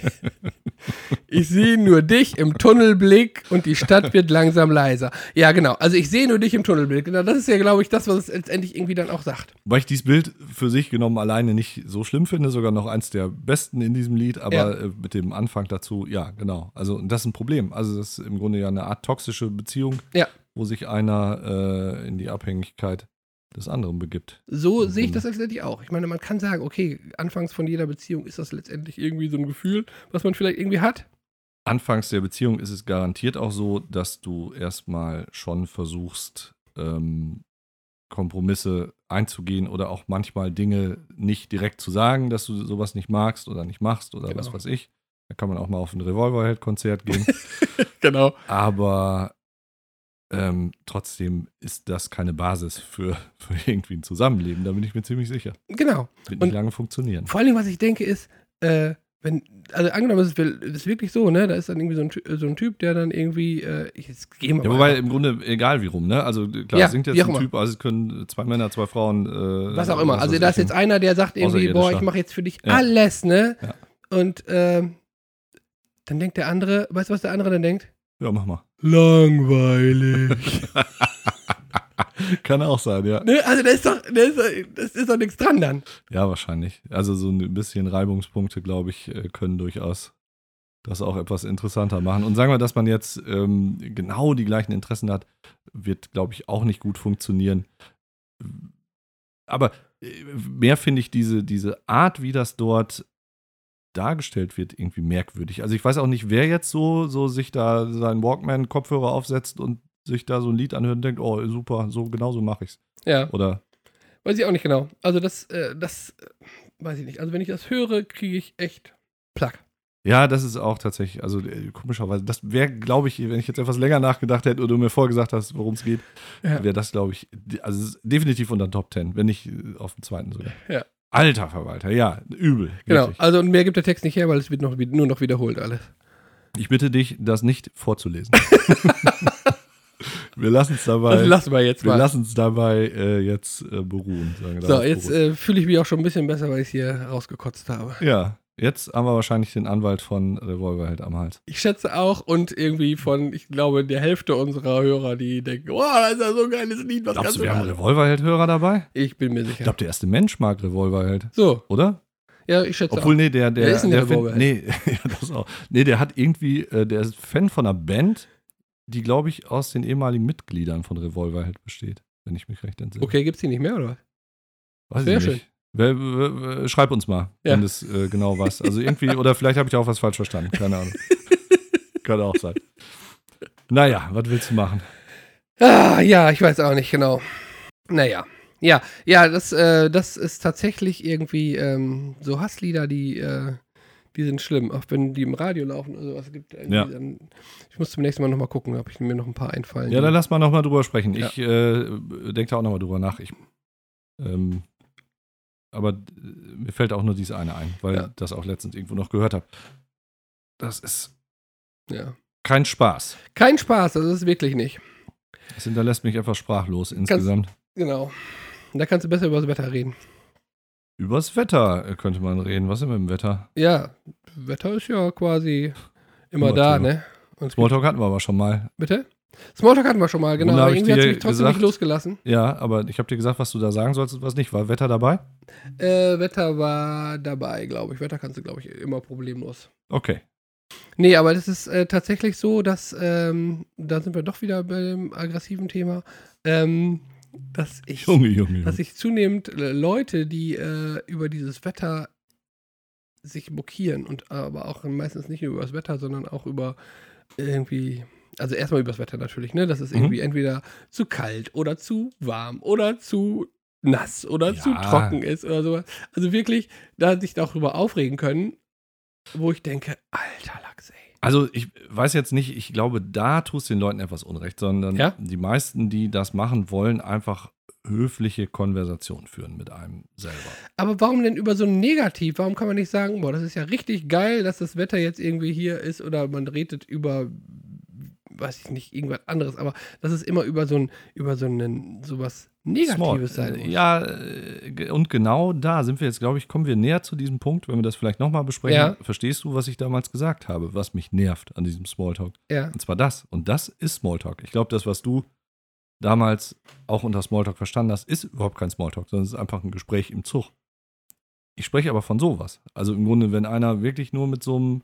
Speaker 2: ich sehe nur dich im Tunnelblick und die Stadt wird langsam leiser. Ja, genau. Also ich sehe nur dich im Tunnelblick. Genau, das ist ja, glaube ich, das, was es letztendlich irgendwie dann auch sagt.
Speaker 1: Weil ich dieses Bild für sich genommen alleine nicht so schlimm finde, sogar noch eins der besten in diesem Lied, aber
Speaker 2: Ja.
Speaker 1: äh, mit dem Anfang dazu, ja, genau. Also das ist ein Problem. Also das ist im Grunde ja eine Art toxische Beziehung,
Speaker 2: Ja.
Speaker 1: wo sich einer äh, in die Abhängigkeit des anderen begibt.
Speaker 2: So sehe ich das letztendlich auch. Ich meine, man kann sagen, okay, anfangs von jeder Beziehung ist das letztendlich irgendwie so ein Gefühl, was man vielleicht irgendwie hat.
Speaker 1: Anfangs der Beziehung ist es garantiert auch so, dass du erstmal schon versuchst, ähm, Kompromisse einzugehen oder auch manchmal Dinge nicht direkt zu sagen, dass du sowas nicht magst oder nicht machst oder
Speaker 2: Genau.
Speaker 1: was weiß ich. Da kann man auch mal auf ein Revolverheld-Konzert gehen.
Speaker 2: Genau.
Speaker 1: Aber ähm, trotzdem ist das keine Basis für, für irgendwie ein Zusammenleben. Da bin ich mir ziemlich sicher.
Speaker 2: Genau.
Speaker 1: Wird
Speaker 2: Und-
Speaker 1: nicht lange funktionieren.
Speaker 2: Vor allem, was ich denke, ist, äh, wenn, also angenommen, es ist wirklich so, ne? Da ist dann irgendwie so ein, so ein Typ, der dann irgendwie, äh, ich jetzt
Speaker 1: geh mal. Ja, wobei im Grunde egal wie rum, ne? Also klar, ja, singt jetzt ein Typ, also es können zwei Männer, zwei Frauen. Äh,
Speaker 2: was auch immer. Also da ist jetzt einer, der sagt irgendwie, boah, ich mache jetzt für dich ja. alles, ne? Ja. Und äh, dann denkt der andere, weißt du, was der andere dann denkt?
Speaker 1: Ja, mach mal.
Speaker 2: Langweilig.
Speaker 1: Kann auch sein, ja.
Speaker 2: Ne? Also da ist doch, da ist, das ist doch nichts dran dann.
Speaker 1: Ja, wahrscheinlich. Also so ein bisschen Reibungspunkte, glaube ich, äh, können durchaus das auch etwas interessanter machen. Und sagen wir, dass man jetzt ähm, genau die gleichen Interessen hat, wird, glaube ich, auch nicht gut funktionieren. Aber äh, mehr finde ich diese, diese Art, wie das dort dargestellt wird, irgendwie merkwürdig. Also ich weiß auch nicht, wer jetzt so, so sich da seinen Walkman-Kopfhörer aufsetzt und sich da so ein Lied anhört und denkt, oh, super, so genau so mache ich's.
Speaker 2: Ja.
Speaker 1: Oder?
Speaker 2: Weiß ich auch nicht genau. Also das, äh, das, äh, weiß ich nicht. Also wenn ich das höre, kriege ich echt Plack.
Speaker 1: Ja, das ist auch tatsächlich, also äh, komischerweise, das wäre, glaube ich, wenn ich jetzt etwas länger nachgedacht hätte oder du mir vorgesagt hast, worum es geht, ja. wäre das, glaube ich, also definitiv unter den Top Ten, wenn nicht äh, auf dem zweiten sogar.
Speaker 2: Ja.
Speaker 1: Alter Verwalter, ja, übel.
Speaker 2: Genau, wirklich. also mehr gibt der Text nicht her, weil es wird noch, nur noch wiederholt alles.
Speaker 1: Ich bitte dich, das nicht vorzulesen. wir lassen es dabei.
Speaker 2: Das lassen wir jetzt
Speaker 1: mal. Wir lassen es dabei äh, jetzt äh, beruhen.
Speaker 2: so, jetzt äh, fühle ich mich auch schon ein bisschen besser, weil ich es hier rausgekotzt habe.
Speaker 1: Ja, jetzt haben wir wahrscheinlich den Anwalt von Revolverheld am Hals.
Speaker 2: Ich schätze auch und irgendwie von, ich glaube, der Hälfte unserer Hörer, die denken, oh, das ist ja so ein geiles Lied.
Speaker 1: Was Glaubst du, wir haben Revolverheld-Hörer dabei?
Speaker 2: Ich bin mir sicher.
Speaker 1: Ich glaube, der erste Mensch mag Revolverheld.
Speaker 2: So.
Speaker 1: Oder?
Speaker 2: Ja, ich schätze
Speaker 1: Obwohl, auch. nee, der, der,
Speaker 2: der ist
Speaker 1: der,
Speaker 2: der
Speaker 1: nee, ja, das auch. Nee, der hat irgendwie, äh, der ist Fan von einer Band, die, glaube ich, aus den ehemaligen Mitgliedern von Revolverheld besteht, wenn ich mich recht entsinne.
Speaker 2: Okay, gibt es die nicht mehr, oder
Speaker 1: was? Weiß Sehr schön. Schreib uns mal, ja. wenn es äh, genau was. Also irgendwie, oder vielleicht habe ich auch was falsch verstanden. Keine Ahnung. Kann auch sein. Naja, was willst du machen?
Speaker 2: Ah, ja, ich weiß auch nicht genau. Naja. Ja, ja, das, äh, das ist tatsächlich irgendwie ähm, so Hasslieder, die, äh, die sind schlimm. Auch wenn die im Radio laufen oder sowas gibt.
Speaker 1: Ja.
Speaker 2: Dann, ich muss zum nächsten Mal nochmal gucken, ob ich mir noch ein paar einfallen.
Speaker 1: Ja, dann lass mal nochmal drüber sprechen. Ja. Ich äh, denke da auch nochmal drüber nach. Ich, ähm, aber mir fällt auch nur dieses eine ein, weil ja. ich das auch letztens irgendwo noch gehört habe. Das ist
Speaker 2: ja.
Speaker 1: kein Spaß.
Speaker 2: Kein Spaß, das ist wirklich nicht.
Speaker 1: Das hinterlässt mich etwas sprachlos insgesamt. Ganz,
Speaker 2: genau. Da kannst du besser über das Wetter reden.
Speaker 1: Übers Wetter könnte man reden. Was ist mit dem Wetter?
Speaker 2: Ja, Wetter ist ja quasi immer, immer da, ne?
Speaker 1: Und Smalltalk hatten wir aber schon mal.
Speaker 2: Bitte? Smalltalk hatten wir schon mal, genau. Aber irgendwie hat es mich trotzdem gesagt, nicht losgelassen.
Speaker 1: Ja, aber ich habe dir gesagt, was du da sagen sollst und was nicht. War Wetter dabei?
Speaker 2: Äh, Wetter war dabei, glaube ich. Wetter kannst du, glaube ich, immer problemlos.
Speaker 1: Okay.
Speaker 2: Nee, aber das ist äh, tatsächlich so, dass, ähm, da sind wir doch wieder beim aggressiven Thema, ähm, dass ich,
Speaker 1: Junge, Junge,
Speaker 2: dass ich zunehmend äh, Leute, die äh, über dieses Wetter sich mokieren und aber auch meistens nicht nur über das Wetter, sondern auch über irgendwie also erstmal übers Wetter natürlich, ne? Das ist irgendwie mhm. entweder zu kalt oder zu warm oder zu nass oder ja. zu trocken ist oder sowas. Also wirklich, da sich darüber aufregen können, wo ich denke, alter Lachs, ey.
Speaker 1: Also ich weiß jetzt nicht, ich glaube, da tust du den Leuten etwas Unrecht, sondern
Speaker 2: ja?
Speaker 1: die meisten, die das machen wollen, einfach höfliche Konversation führen mit einem selber.
Speaker 2: Aber warum denn über so ein Negativ? Warum kann man nicht sagen, boah, das ist ja richtig geil, dass das Wetter jetzt irgendwie hier ist oder man redet über weiß ich nicht, irgendwas anderes, aber dass es immer über so ein, über so einen, sowas Negatives Small. sein muss.
Speaker 1: Ja, äh, und genau da sind wir jetzt, glaube ich, kommen wir näher zu diesem Punkt, wenn wir das vielleicht nochmal besprechen. Ja. Verstehst du, was ich damals gesagt habe, was mich nervt an diesem Smalltalk?
Speaker 2: Ja.
Speaker 1: Und zwar das. Und das ist Smalltalk. Ich glaube, das, was du damals auch unter Smalltalk verstanden hast, ist überhaupt kein Smalltalk, sondern es ist einfach ein Gespräch im Zug. Ich spreche aber von sowas. Also im Grunde, wenn einer wirklich nur mit so einem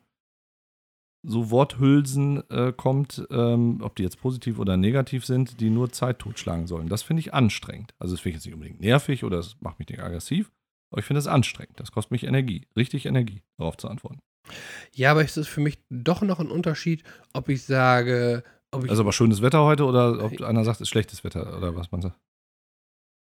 Speaker 1: so Worthülsen äh, kommt, ähm, ob die jetzt positiv oder negativ sind, die nur Zeit totschlagen sollen. Das finde ich anstrengend. Also das finde ich jetzt nicht unbedingt nervig oder es macht mich nicht aggressiv, aber ich finde es anstrengend. Das kostet mich Energie, richtig Energie, darauf zu antworten.
Speaker 2: Ja, aber ist es für mich doch noch ein Unterschied, ob ich sage, ob ich
Speaker 1: Also aber schönes Wetter heute oder ob einer sagt, es ist schlechtes Wetter oder was man sagt?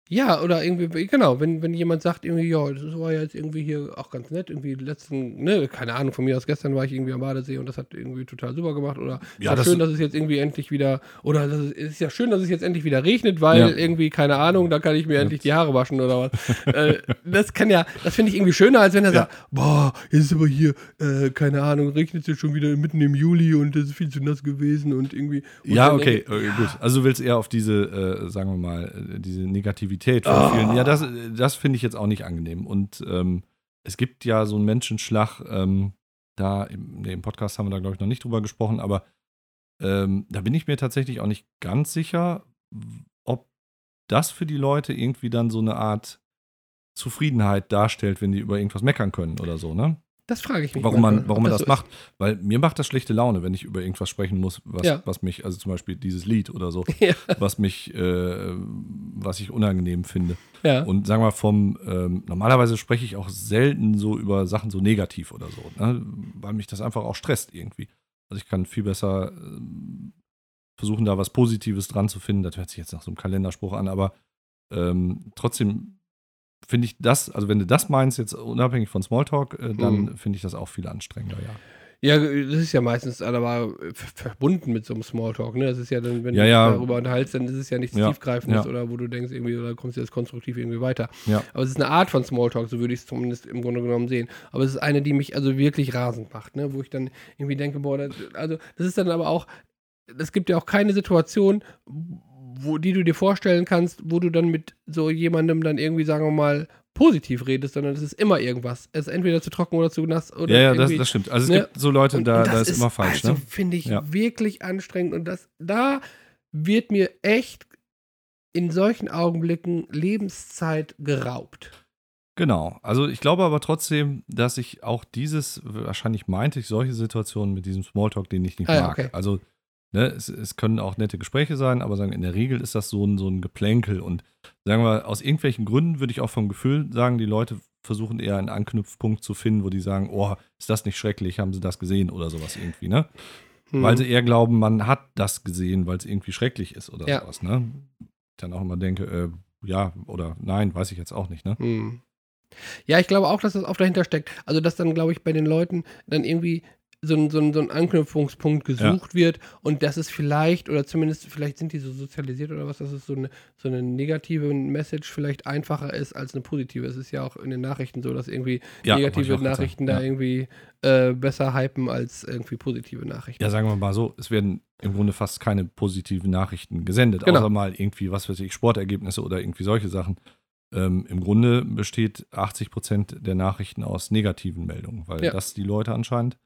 Speaker 2: Ja, oder irgendwie, genau, wenn, wenn jemand sagt, irgendwie, ja, das war ja jetzt irgendwie hier auch ganz nett, irgendwie letzten, ne, keine Ahnung, von mir aus gestern war ich irgendwie am Badesee und das hat irgendwie total super gemacht. Oder ja, das schön, dass es jetzt irgendwie endlich wieder, oder es ist ja schön, dass es jetzt endlich wieder regnet, weil ja. irgendwie, keine Ahnung, da kann ich mir ja. endlich die Haare waschen oder was. äh, das kann ja, das finde ich irgendwie schöner, als wenn er sagt, boah, jetzt ist aber hier, äh, keine Ahnung, regnet es jetzt schon wieder mitten im Juli und es ist viel zu nass gewesen und irgendwie. Und
Speaker 1: ja, okay, irgendwie, gut. Also du willst eher auf diese, äh, sagen wir mal, äh, diese Negativität Negativität von oh. vielen. Ja, das, das finde ich jetzt auch nicht angenehm. Und ähm, es gibt ja so einen Menschenschlag, ähm, da im, nee, im, Podcast haben wir da, glaube ich, noch nicht drüber gesprochen, aber ähm, da bin ich mir tatsächlich auch nicht ganz sicher, ob das für die Leute irgendwie dann so eine Art Zufriedenheit darstellt, wenn die über irgendwas meckern können oder so, ne?
Speaker 2: Das frage ich mich.
Speaker 1: Warum man, warum man das, das so macht. Weil mir macht das schlechte Laune, wenn ich über irgendwas sprechen muss, was, ja. was mich, also zum Beispiel dieses Lied oder so, ja. was mich, äh, was ich unangenehm finde. Ja. Und sagen wir vom, ähm, normalerweise spreche ich auch selten so über Sachen so negativ oder so, ne? weil mich das einfach auch stresst irgendwie. Also ich kann viel besser äh, versuchen, da was Positives dran zu finden. Das hört sich jetzt nach so einem Kalenderspruch an, aber ähm, trotzdem finde ich das, also wenn du das meinst, jetzt unabhängig von Smalltalk, äh, dann mhm. finde ich das auch viel anstrengender, ja.
Speaker 2: Ja, das ist ja meistens aber verbunden mit so einem Smalltalk, ne? Das ist ja dann, wenn
Speaker 1: ja, ja.
Speaker 2: du darüber unterhältst, dann ist es ja nichts ja. Tiefgreifendes oder wo du denkst, irgendwie, oder kommst du jetzt konstruktiv irgendwie weiter.
Speaker 1: Ja.
Speaker 2: Aber es ist eine Art von Smalltalk, so würde ich es zumindest im Grunde genommen sehen. Aber es ist eine, die mich also wirklich rasend macht, ne? Wo ich dann irgendwie denke, boah, das, also das ist dann aber auch, es gibt ja auch keine Situation, wo, die du dir vorstellen kannst, wo du dann mit so jemandem dann irgendwie, sagen wir mal, positiv redest, sondern es ist immer irgendwas. Es ist entweder zu trocken oder zu nass. Oder
Speaker 1: ja, ja, das, das, stimmt. Also es ne? gibt so Leute, da, da ist, ist, immer falsch. Also
Speaker 2: ne? finde ich ja. wirklich anstrengend und das, da wird mir echt in solchen Augenblicken Lebenszeit geraubt.
Speaker 1: Genau. Also ich glaube aber trotzdem, dass ich auch dieses, wahrscheinlich meinte ich solche Situationen mit diesem Smalltalk, den ich nicht ah, mag. Okay. Also Ne, es, es, können auch nette Gespräche sein, aber sagen, in der Regel ist das so ein, so ein Geplänkel. Und sagen wir, aus irgendwelchen Gründen würde ich auch vom Gefühl sagen, die Leute versuchen eher einen Anknüpfpunkt zu finden, wo die sagen, oh, ist das nicht schrecklich, haben sie das gesehen oder sowas irgendwie, ne? Hm. Weil sie eher glauben, man hat das gesehen, weil es irgendwie schrecklich ist oder ja. sowas, ne? Ich dann auch immer denke, äh, ja oder nein, weiß ich jetzt auch nicht, ne? Hm.
Speaker 2: Ja, ich glaube auch, dass das oft dahinter steckt. Also, dass dann, glaube ich, bei den Leuten dann irgendwie so ein, so ein, so ein Anknüpfungspunkt gesucht ja. wird und das ist vielleicht, oder zumindest vielleicht sind die so sozialisiert oder was, dass es so eine, so eine negative Message vielleicht einfacher ist als eine positive. Es ist ja auch in den Nachrichten so, dass irgendwie ja, negative Nachrichten da ja. irgendwie äh, besser hypen als irgendwie positive Nachrichten.
Speaker 1: Ja, sagen wir mal so, es werden im Grunde fast keine positiven Nachrichten gesendet, genau. außer mal irgendwie, was weiß ich, Sportergebnisse oder irgendwie solche Sachen. Ähm, Im Grunde besteht 80 Prozent der Nachrichten aus negativen Meldungen, weil das die Leute anscheinend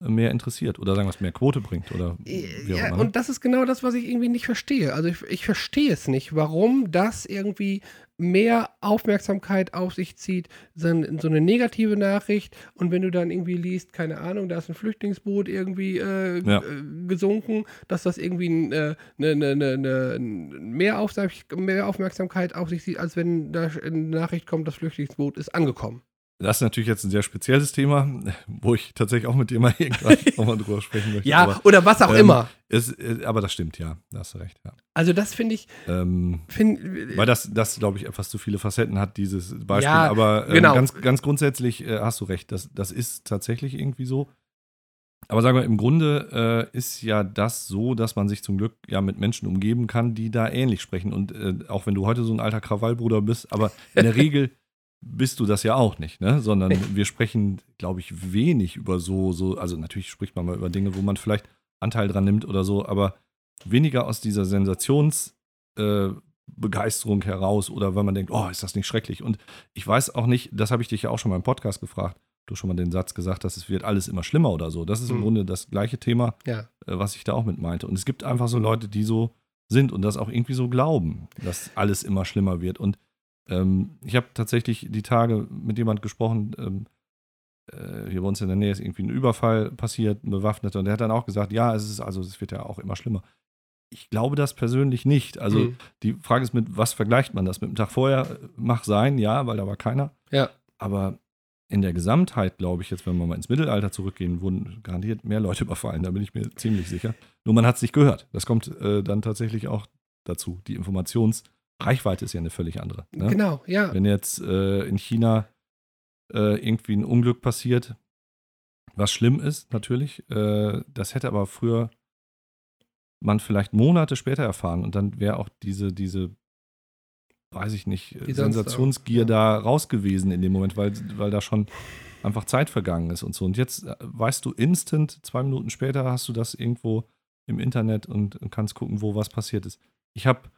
Speaker 1: mehr interessiert oder sagen wir es mehr Quote bringt oder
Speaker 2: auch ja? Und das ist genau das, was ich irgendwie nicht verstehe. Also ich, ich verstehe es nicht, warum das irgendwie mehr Aufmerksamkeit auf sich zieht, so, so eine negative Nachricht und wenn du dann irgendwie liest, keine Ahnung, da ist ein Flüchtlingsboot irgendwie äh, ja. Äh, gesunken, dass das irgendwie äh, ne, ne, ne, ne, mehr, mehr Aufmerksamkeit auf sich zieht, als wenn da eine Nachricht kommt, das Flüchtlingsboot ist angekommen.
Speaker 1: Das ist natürlich jetzt ein sehr spezielles Thema, wo ich tatsächlich auch mit dir mal irgendwann nochmal drüber sprechen möchte.
Speaker 2: Ja, aber, oder was auch ähm, immer.
Speaker 1: Ist, äh, aber das stimmt, ja. Da hast du recht, ja.
Speaker 2: Also das finde ich.
Speaker 1: Ähm, find, weil das, das glaube ich, etwas zu viele Facetten hat, dieses Beispiel. Ja, aber ähm, genau. ganz, ganz grundsätzlich äh, hast du recht. Das, das ist tatsächlich irgendwie so. Aber sagen wir, im Grunde äh, ist ja das so, dass man sich zum Glück ja mit Menschen umgeben kann, die da ähnlich sprechen. Und äh, auch wenn du heute so ein alter Krawallbruder bist, aber in der Regel bist du das ja auch nicht, ne? Sondern wir sprechen, glaube ich, wenig über so, so, also natürlich spricht man mal über Dinge, wo man vielleicht Anteil dran nimmt oder so, aber weniger aus dieser Sensationsbegeisterung äh, heraus oder weil man denkt, oh, ist das nicht schrecklich? Und ich weiß auch nicht, das habe ich dich ja auch schon mal im Podcast gefragt, du schon mal den Satz gesagt hast, es wird alles immer schlimmer oder so. Das ist im mhm. Grunde das gleiche Thema, ja. äh, was ich da auch mit meinte. Und es gibt einfach so Leute, die so sind und das auch irgendwie so glauben, dass alles immer schlimmer wird. Und ähm, ich habe tatsächlich die Tage mit jemand gesprochen, ähm, äh, hier bei uns in der Nähe ist irgendwie ein Überfall passiert, ein Bewaffneter, und der hat dann auch gesagt, ja, es ist, also es wird ja auch immer schlimmer. Ich glaube das persönlich nicht. Also mhm. die Frage ist, mit was vergleicht man das? Mit dem Tag vorher mag sein, ja, weil da war keiner.
Speaker 2: Ja.
Speaker 1: Aber in der Gesamtheit, glaube ich, jetzt, wenn wir mal ins Mittelalter zurückgehen, wurden garantiert mehr Leute überfallen, da bin ich mir ziemlich sicher. Nur man hat es nicht gehört. Das kommt äh, dann tatsächlich auch dazu. Die Informations- Reichweite ist ja eine völlig andere. Ne?
Speaker 2: Genau, ja.
Speaker 1: Wenn jetzt äh, in China äh, irgendwie ein Unglück passiert, was schlimm ist, natürlich, äh, das hätte aber früher man vielleicht Monate später erfahren und dann wäre auch diese, diese, weiß ich nicht,
Speaker 2: Die
Speaker 1: Sensationsgier
Speaker 2: ja.
Speaker 1: da raus gewesen in dem Moment, weil, weil da schon einfach Zeit vergangen ist und so. Und jetzt äh, weißt du instant, zwei Minuten später hast du das irgendwo im Internet und, und kannst gucken, wo was passiert ist. Ich habe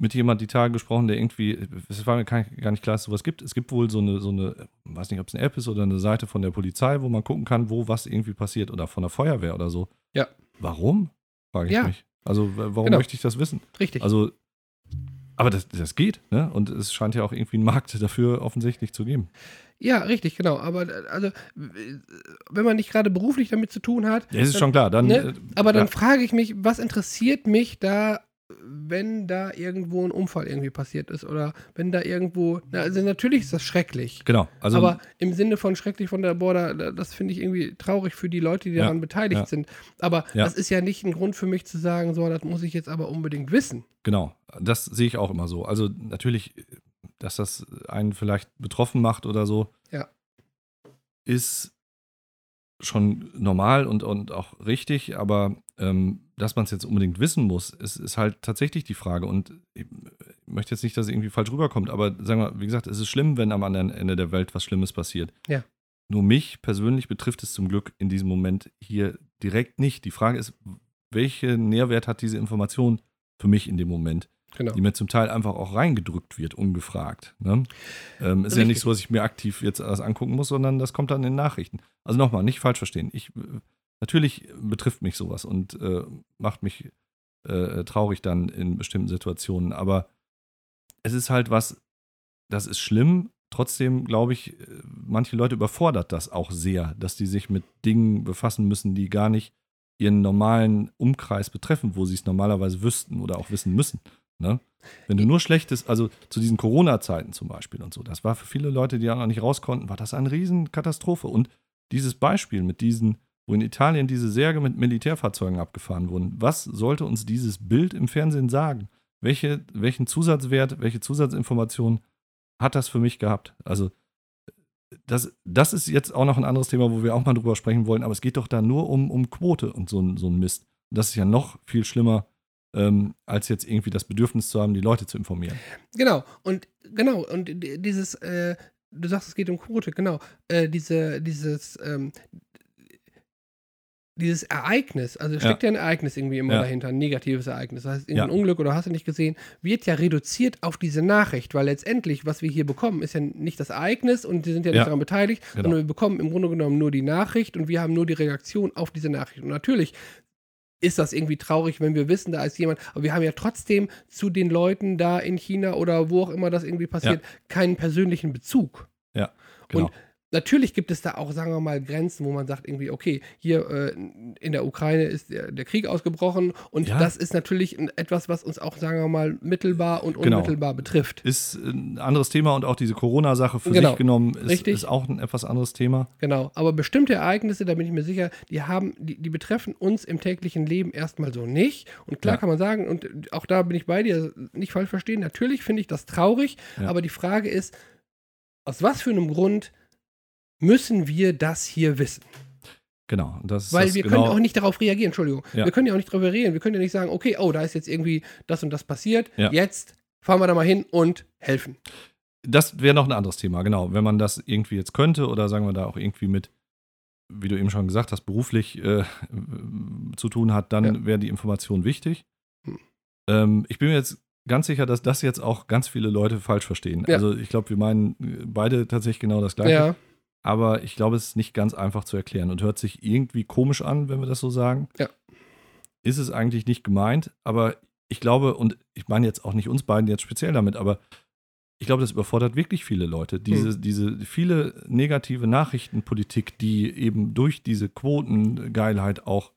Speaker 1: mit jemand die Tage gesprochen, der irgendwie, es war mir gar nicht klar, dass es sowas gibt. Es gibt wohl so eine, so eine, weiß nicht, ob es eine App ist oder eine Seite von der Polizei, wo man gucken kann, wo was irgendwie passiert oder von der Feuerwehr oder so.
Speaker 2: Ja.
Speaker 1: Warum? Frage ich
Speaker 2: Ja.
Speaker 1: mich. Also, warum
Speaker 2: Genau.
Speaker 1: möchte ich das wissen?
Speaker 2: Richtig.
Speaker 1: Also, aber das, das geht, ne? Und es scheint ja auch irgendwie einen Markt dafür offensichtlich zu geben.
Speaker 2: ja, richtig, genau. Aber also, wenn man nicht gerade beruflich damit zu tun hat,
Speaker 1: Ja, es ist
Speaker 2: dann-
Speaker 1: schon klar. Dann,
Speaker 2: ne?
Speaker 1: äh,
Speaker 2: aber dann
Speaker 1: ja,
Speaker 2: frage ich mich, was interessiert mich da, wenn da irgendwo ein Unfall irgendwie passiert ist oder wenn da irgendwo, na, also natürlich ist das schrecklich.
Speaker 1: genau. Also,
Speaker 2: aber im Sinne von schrecklich von der Border, da- das finde ich irgendwie traurig für die Leute, die
Speaker 1: Ja,
Speaker 2: daran beteiligt
Speaker 1: ja.
Speaker 2: sind. Aber
Speaker 1: Ja.
Speaker 2: das ist ja nicht ein Grund für mich zu sagen, so, das muss ich jetzt aber unbedingt wissen.
Speaker 1: Genau, das sehe ich auch immer so. Also natürlich, dass das einen vielleicht betroffen macht oder so,
Speaker 2: Ja.
Speaker 1: ist schon normal und, und auch richtig, aber ähm, dass man es jetzt unbedingt wissen muss, ist, ist halt tatsächlich die Frage. Und ich möchte jetzt nicht, dass es irgendwie falsch rüberkommt, aber sagen wir, wie gesagt, es ist schlimm, wenn am anderen Ende der Welt was Schlimmes passiert.
Speaker 2: Ja.
Speaker 1: Nur mich persönlich betrifft es zum Glück in diesem Moment hier direkt nicht. Die Frage ist, welchen Nährwert hat diese Information für mich in dem Moment?
Speaker 2: Genau.
Speaker 1: die mir zum Teil einfach auch reingedrückt wird, ungefragt. Ne? Ähm, ist ja nicht
Speaker 2: Richtig.
Speaker 1: so, dass ich mir aktiv jetzt das angucken muss, sondern das kommt dann in Nachrichten. Also nochmal, nicht falsch verstehen. Ich, äh, natürlich betrifft mich sowas und äh, macht mich äh, traurig dann in bestimmten Situationen, aber es ist halt was, das ist schlimm. Trotzdem glaube ich, äh, manche Leute überfordert das auch sehr, dass die sich mit Dingen befassen müssen, die gar nicht ihren normalen Umkreis betreffen, wo sie es normalerweise wüssten oder auch wissen müssen. Ne? Wenn du nur Schlechtes, also zu diesen Corona-Zeiten zum Beispiel und so, das war für viele Leute, die auch noch nicht raus konnten, war das eine Riesenkatastrophe. Und dieses Beispiel mit diesen, wo in Italien diese Särge mit Militärfahrzeugen abgefahren wurden, was sollte uns dieses Bild im Fernsehen sagen? Welche, welchen Zusatzwert, welche Zusatzinformation hat das für mich gehabt? Also, das, das ist jetzt auch noch ein anderes Thema, wo wir auch mal drüber sprechen wollen, aber es geht doch da nur um, um Quote und so, so ein Mist. Das ist ja noch viel schlimmer, ähm, als jetzt irgendwie das Bedürfnis zu haben, die Leute zu informieren.
Speaker 2: Genau, und genau, und dieses, äh, du sagst, es geht um Quote, genau, äh, diese, dieses, ähm, dieses Ereignis, also es
Speaker 1: Ja.
Speaker 2: steckt ja ein Ereignis irgendwie immer
Speaker 1: Ja.
Speaker 2: dahinter, ein negatives Ereignis, das heißt irgendein
Speaker 1: Ja.
Speaker 2: Unglück oder hast du nicht gesehen, wird ja reduziert auf diese Nachricht, weil letztendlich, was wir hier bekommen, ist ja nicht das Ereignis und die sind ja nicht daran beteiligt,
Speaker 1: Genau.
Speaker 2: sondern wir bekommen im Grunde genommen nur die Nachricht und wir haben nur die Reaktion auf diese Nachricht. Und natürlich ist das irgendwie traurig, wenn wir wissen, da ist jemand, aber wir haben ja trotzdem zu den Leuten da in China oder wo auch immer das irgendwie passiert, keinen persönlichen Bezug.
Speaker 1: Genau.
Speaker 2: Und natürlich gibt es da auch, sagen wir mal, Grenzen, wo man sagt irgendwie, okay, hier äh, in der Ukraine ist der, der Krieg ausgebrochen und
Speaker 1: Ja.
Speaker 2: das ist natürlich etwas, was uns auch, sagen wir mal, mittelbar und
Speaker 1: Genau.
Speaker 2: unmittelbar betrifft.
Speaker 1: ist ein anderes Thema und auch diese Corona-Sache für
Speaker 2: Genau.
Speaker 1: sich genommen ist,
Speaker 2: Richtig.
Speaker 1: ist auch ein etwas anderes Thema.
Speaker 2: Genau, aber bestimmte Ereignisse, da bin ich mir sicher, die haben, die, die betreffen uns im täglichen Leben erstmal so nicht. Und klar
Speaker 1: Ja.
Speaker 2: kann man sagen, und auch da bin ich bei dir, nicht falsch verstehen, natürlich finde ich das traurig,
Speaker 1: Ja.
Speaker 2: aber die Frage ist, aus was für einem Grund müssen wir das hier wissen?
Speaker 1: Genau. Das
Speaker 2: Weil wir
Speaker 1: genau,
Speaker 2: können auch nicht darauf reagieren, Entschuldigung.
Speaker 1: Ja.
Speaker 2: Wir können ja auch nicht darauf reagieren. Wir können ja nicht sagen, okay, oh, da ist jetzt irgendwie das und das passiert.
Speaker 1: Ja.
Speaker 2: Jetzt fahren wir da mal hin und helfen.
Speaker 1: Das wäre noch ein anderes Thema, genau. Wenn man das irgendwie jetzt könnte oder sagen wir da auch irgendwie mit, wie du eben schon gesagt hast, beruflich äh, zu tun hat, dann
Speaker 2: Ja.
Speaker 1: wäre die Information wichtig.
Speaker 2: Hm.
Speaker 1: Ähm, ich bin mir jetzt ganz sicher, dass das jetzt auch ganz viele Leute falsch verstehen. Also ich glaube, wir meinen beide tatsächlich genau das Gleiche.
Speaker 2: Ja,
Speaker 1: Aber ich glaube, es ist nicht ganz einfach zu erklären und hört sich irgendwie komisch an, wenn wir das so sagen.
Speaker 2: Ja.
Speaker 1: Ist es eigentlich nicht gemeint, aber ich glaube, und ich meine jetzt auch nicht uns beiden jetzt speziell damit, aber ich glaube, das überfordert wirklich viele Leute. Diese,
Speaker 2: Hm.
Speaker 1: diese viele negative Nachrichtenpolitik, die eben durch diese Quotengeilheit auch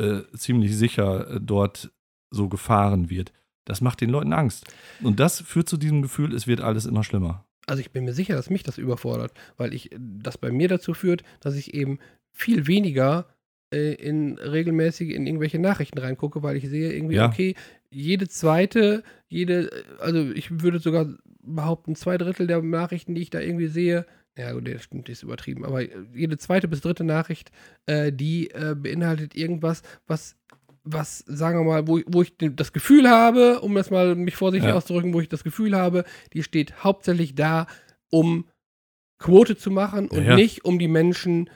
Speaker 1: äh, ziemlich sicher äh, dort so gefahren wird, das macht den Leuten Angst. Und das führt zu diesem Gefühl, es wird alles immer schlimmer.
Speaker 2: Also ich bin mir sicher, dass mich das überfordert, weil ich das bei mir dazu führt, dass ich eben viel weniger äh, in regelmäßig in irgendwelche Nachrichten reingucke, weil ich sehe irgendwie, ja. okay, jede zweite, jede, also ich würde sogar behaupten, zwei Drittel der Nachrichten, die ich da irgendwie sehe, ja gut, das stimmt, ist übertrieben, aber jede zweite bis dritte Nachricht, äh, die äh, beinhaltet irgendwas, was was, sagen wir mal, wo, wo ich das Gefühl habe, um das mal mich vorsichtig ja. auszudrücken, wo ich das Gefühl habe, die steht hauptsächlich da, um Quote zu machen und ja. nicht um die Menschen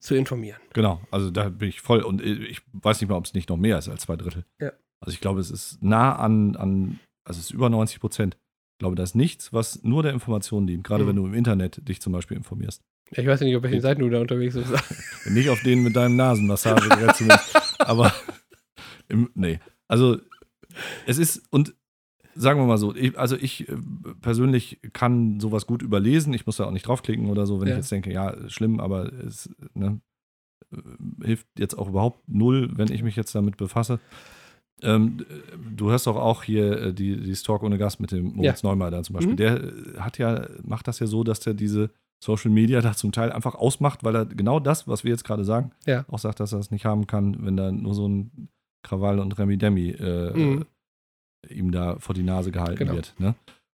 Speaker 2: zu informieren.
Speaker 1: Genau, also da bin ich voll und ich weiß nicht mal, ob es nicht noch mehr ist als zwei Drittel.
Speaker 2: Ja.
Speaker 1: Also ich glaube, es ist nah an, an also es ist über 90 Prozent. Ich glaube, da ist nichts, was nur der Information dient, gerade mhm. wenn du im Internet dich zum Beispiel informierst.
Speaker 2: Ja, ich weiß ja nicht, auf welchen Seiten du da unterwegs bist.
Speaker 1: nicht auf denen mit deinem Nasenmassage, aber im, nee. Also es ist, und sagen wir mal so, ich, also ich äh, persönlich kann sowas gut überlesen. Ich muss da auch nicht draufklicken oder so, wenn ja. ich jetzt denke, ja, schlimm, aber es ne, äh, hilft jetzt auch überhaupt null, wenn ich mich jetzt damit befasse. Ähm, du hörst doch auch hier äh, die, die Talk ohne Gast mit dem Moritz ja. Neumeier zum Beispiel. Mhm. Der hat ja, macht das ja so, dass der diese Social Media da zum Teil einfach ausmacht, weil er genau das, was wir jetzt gerade sagen,
Speaker 2: ja.
Speaker 1: auch sagt, dass er es nicht haben kann, wenn da nur so ein Krawall und Remi Demi äh, mhm. ihm da vor die Nase gehalten genau. wird. Ne?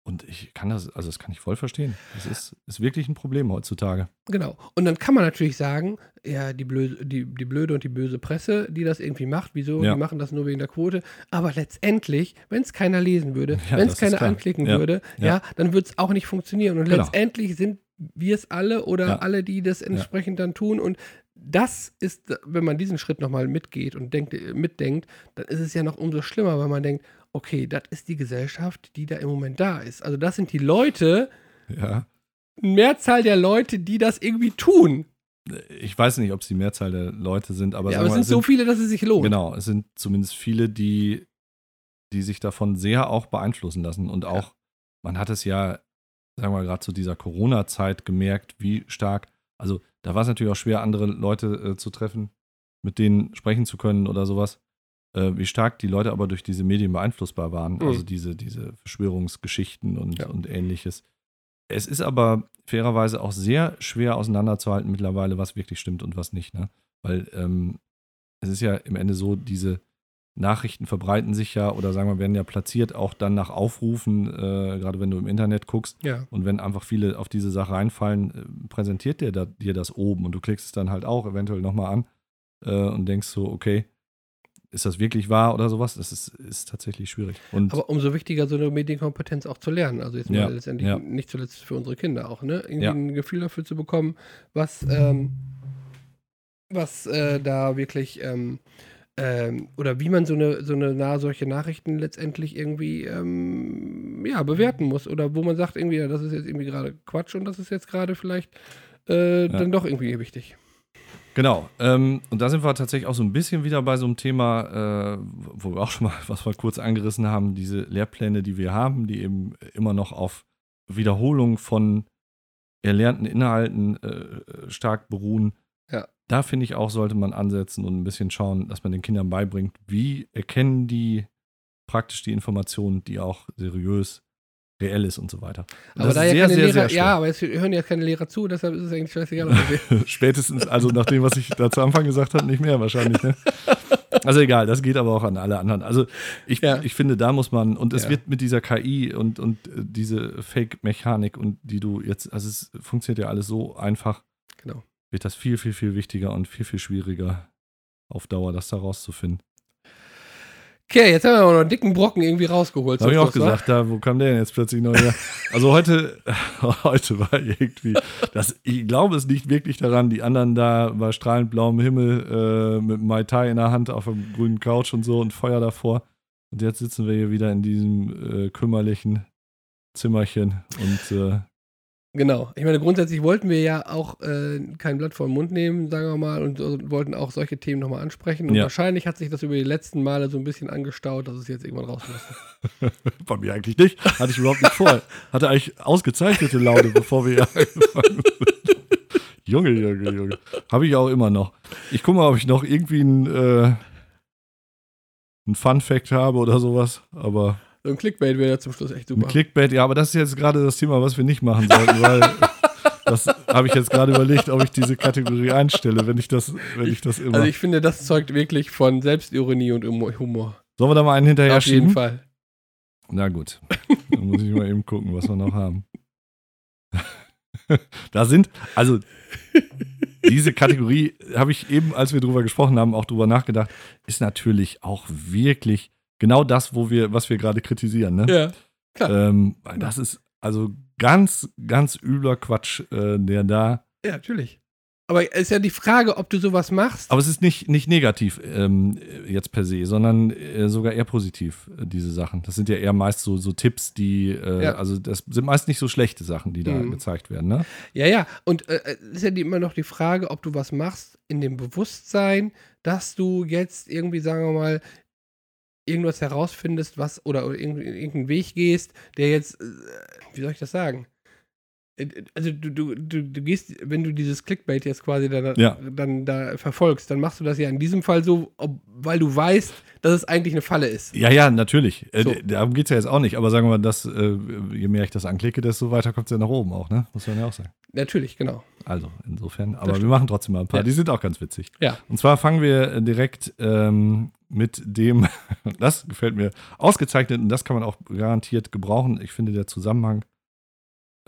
Speaker 1: Und ich kann das, also das kann ich voll verstehen. Das ist, ist wirklich ein Problem heutzutage.
Speaker 2: Genau. Und dann kann man natürlich sagen, ja, die blöde, die, die blöde und die böse Presse, die das irgendwie macht, wieso? Ja. Die machen das nur wegen der Quote. Aber letztendlich, wenn es keiner lesen würde, ja, wenn es keiner anklicken ja. würde, ja, dann würde es auch nicht funktionieren. Und genau. letztendlich sind wir es alle oder alle, die das entsprechend dann tun. Und das ist, wenn man diesen Schritt nochmal mitgeht und denkt, mitdenkt, dann ist es ja noch umso schlimmer, weil man denkt, okay, das ist die Gesellschaft, die da im Moment da ist. Also das sind die Leute,
Speaker 1: ja.
Speaker 2: Mehrzahl der Leute, die das irgendwie tun.
Speaker 1: Ich weiß nicht, ob es die Mehrzahl der Leute sind, aber,
Speaker 2: ja, aber es sind, es sind so viele, dass es sich lohnt.
Speaker 1: Genau, es sind zumindest viele, die, die sich davon sehr auch beeinflussen lassen. Und auch, ja. man hat es ja, sagen wir mal, gerade zu dieser Corona-Zeit gemerkt, wie stark, also da war es natürlich auch schwer, andere Leute äh, zu treffen, mit denen sprechen zu können oder sowas äh, wie stark die Leute aber durch diese Medien beeinflussbar waren. Mhm. Also diese, diese Verschwörungsgeschichten und, ja. und ähnliches. Es ist aber fairerweise auch sehr schwer auseinanderzuhalten mittlerweile, was wirklich stimmt und was nicht. Ne? Weil ähm, es ist ja im Ende so, diese Nachrichten verbreiten sich ja oder sagen wir, werden ja platziert auch dann nach Aufrufen, äh, gerade wenn du im Internet guckst.
Speaker 2: Ja.
Speaker 1: Und wenn einfach viele auf diese Sache reinfallen, äh, präsentiert der da, dir das oben und du klickst es dann halt auch eventuell nochmal an äh, und denkst so, okay, ist das wirklich wahr oder sowas? Das ist, ist tatsächlich schwierig. Und
Speaker 2: Aber umso wichtiger, so eine Medienkompetenz auch zu lernen. Also jetzt mal letztendlich ja. nicht zuletzt für unsere Kinder auch, ne? Irgendwie ja. ein Gefühl dafür zu bekommen, was, ähm, was äh, da wirklich ähm, ähm, oder wie man so eine, so eine na, solche Nachrichten letztendlich irgendwie ähm, ja, bewerten muss. Oder wo man sagt, irgendwie, ja, das ist jetzt irgendwie gerade Quatsch und das ist jetzt gerade vielleicht äh, dann doch irgendwie wichtig.
Speaker 1: Genau. Ähm, und da sind wir tatsächlich auch so ein bisschen wieder bei so einem Thema, äh, wo wir auch schon mal was wir kurz angerissen haben, diese Lehrpläne, die wir haben, die eben immer noch auf Wiederholung von erlernten Inhalten äh, stark beruhen. Da finde ich auch, sollte man ansetzen und ein bisschen schauen, dass man den Kindern beibringt, wie erkennen die praktisch die Informationen, die auch seriös reell ist und so weiter.
Speaker 2: Und aber da ja sehr, keine sehr, Lehrer, sehr ja, aber es hören ja keine Lehrer zu, deshalb ist es eigentlich scheißegal.
Speaker 1: Spätestens, also nach dem, was ich da zu Anfang gesagt habe, nicht mehr wahrscheinlich. Ne? Also egal, das geht aber auch an alle anderen. Also ich, ja. ich finde, da muss man, und es ja. wird mit dieser KI und, und äh, diese Fake-Mechanik und die du jetzt, also es funktioniert ja alles so einfach,
Speaker 2: genau.
Speaker 1: Wird das viel, viel, viel wichtiger und viel, viel schwieriger auf Dauer, das da rauszufinden.
Speaker 2: Okay, jetzt haben wir aber noch einen dicken Brocken irgendwie rausgeholt.
Speaker 1: Habe ich auch gesagt, da, wo kam der denn jetzt plötzlich noch her? Also heute, heute war irgendwie, das, ich glaube es liegt wirklich daran, die anderen da bei strahlend blauem Himmel äh, mit Mai Tai in der Hand auf einem grünen Couch und so und Feuer davor. Und jetzt sitzen wir hier wieder in diesem äh, kümmerlichen Zimmerchen und äh,
Speaker 2: Genau. Ich meine, grundsätzlich wollten wir ja auch äh, kein Blatt vor den Mund nehmen, sagen wir mal, und, und wollten auch solche Themen nochmal ansprechen. Und ja. wahrscheinlich hat sich das über die letzten Male so ein bisschen angestaut, dass es jetzt irgendwann raus muss.
Speaker 1: Bei mir eigentlich nicht. Hatte ich überhaupt nicht vor. Hatte eigentlich ausgezeichnete Laune, bevor wir angefangen sind. Junge, Junge, Junge. Habe ich auch immer noch. Ich gucke mal, ob ich noch irgendwie ein, äh, ein Fun-Fact habe oder sowas, aber
Speaker 2: so ein Clickbait wäre ja zum Schluss echt super.
Speaker 1: Ein Clickbait, ja, aber das ist jetzt gerade das Thema, was wir nicht machen sollten, weil Das habe ich jetzt gerade überlegt, ob ich diese Kategorie einstelle, wenn ich das, wenn ich, das immer.
Speaker 2: Also ich finde, das zeugt wirklich von Selbstironie und Humor.
Speaker 1: Sollen wir da mal einen hinterher
Speaker 2: Auf jeden Fall.
Speaker 1: Na gut. Dann muss ich mal eben gucken, was wir noch haben. da sind, also diese Kategorie habe ich eben, als wir drüber gesprochen haben, auch drüber nachgedacht, ist natürlich auch wirklich genau das, wo wir, was wir gerade kritisieren. Ne?
Speaker 2: Ja.
Speaker 1: Klar. Ähm, das ist also ganz, ganz übler Quatsch, äh, der da.
Speaker 2: Ja, natürlich. Aber es ist ja die Frage, ob du sowas machst.
Speaker 1: Aber es ist nicht, nicht negativ ähm, jetzt per se, sondern äh, sogar eher positiv, äh, diese Sachen. Das sind ja eher meist so, so Tipps, die, äh, ja. also das sind meist nicht so schlechte Sachen, die da mhm. gezeigt werden, ne?
Speaker 2: Ja, ja. Und äh, es ist ja die, immer noch die Frage, ob du was machst in dem Bewusstsein, dass du jetzt irgendwie, sagen wir mal, irgendwas herausfindest, was oder, oder irgendeinen Weg gehst, der jetzt, äh, wie soll ich das sagen? Äh, also du, du, du, du gehst, wenn du dieses Clickbait jetzt quasi dann, ja. dann da verfolgst, dann machst du das ja in diesem Fall so, ob, weil du weißt, dass es eigentlich eine Falle ist.
Speaker 1: Ja, ja, natürlich. Äh, so. darum geht es ja jetzt auch nicht. Aber sagen wir mal, dass, äh, je mehr ich das anklicke, desto weiter kommt es ja nach oben auch, ne? Muss man ja auch sagen.
Speaker 2: Natürlich, genau.
Speaker 1: Also, insofern. Aber wir machen trotzdem mal ein paar. Ja. Die sind auch ganz witzig.
Speaker 2: Ja.
Speaker 1: Und zwar fangen wir direkt ähm, mit dem, das gefällt mir ausgezeichnet und das kann man auch garantiert gebrauchen. Ich finde, der Zusammenhang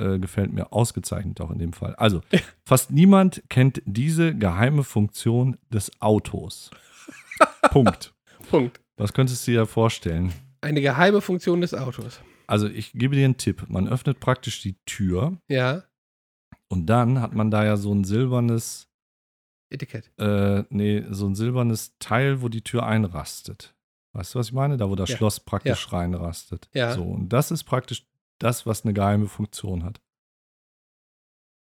Speaker 1: äh, gefällt mir ausgezeichnet auch in dem Fall. Also, fast niemand kennt diese geheime Funktion des Autos. Punkt.
Speaker 2: Punkt.
Speaker 1: Was könntest du dir vorstellen?
Speaker 2: Eine geheime Funktion des Autos.
Speaker 1: Also, ich gebe dir einen Tipp. Man öffnet praktisch die Tür.
Speaker 2: Ja.
Speaker 1: Und dann hat man da ja so ein silbernes
Speaker 2: Etikett.
Speaker 1: Äh, nee, so ein silbernes Teil, wo die Tür einrastet. Weißt du, was ich meine? Da, wo das ja. Schloss praktisch ja. reinrastet.
Speaker 2: Ja.
Speaker 1: So, und das ist praktisch das, was eine geheime Funktion hat.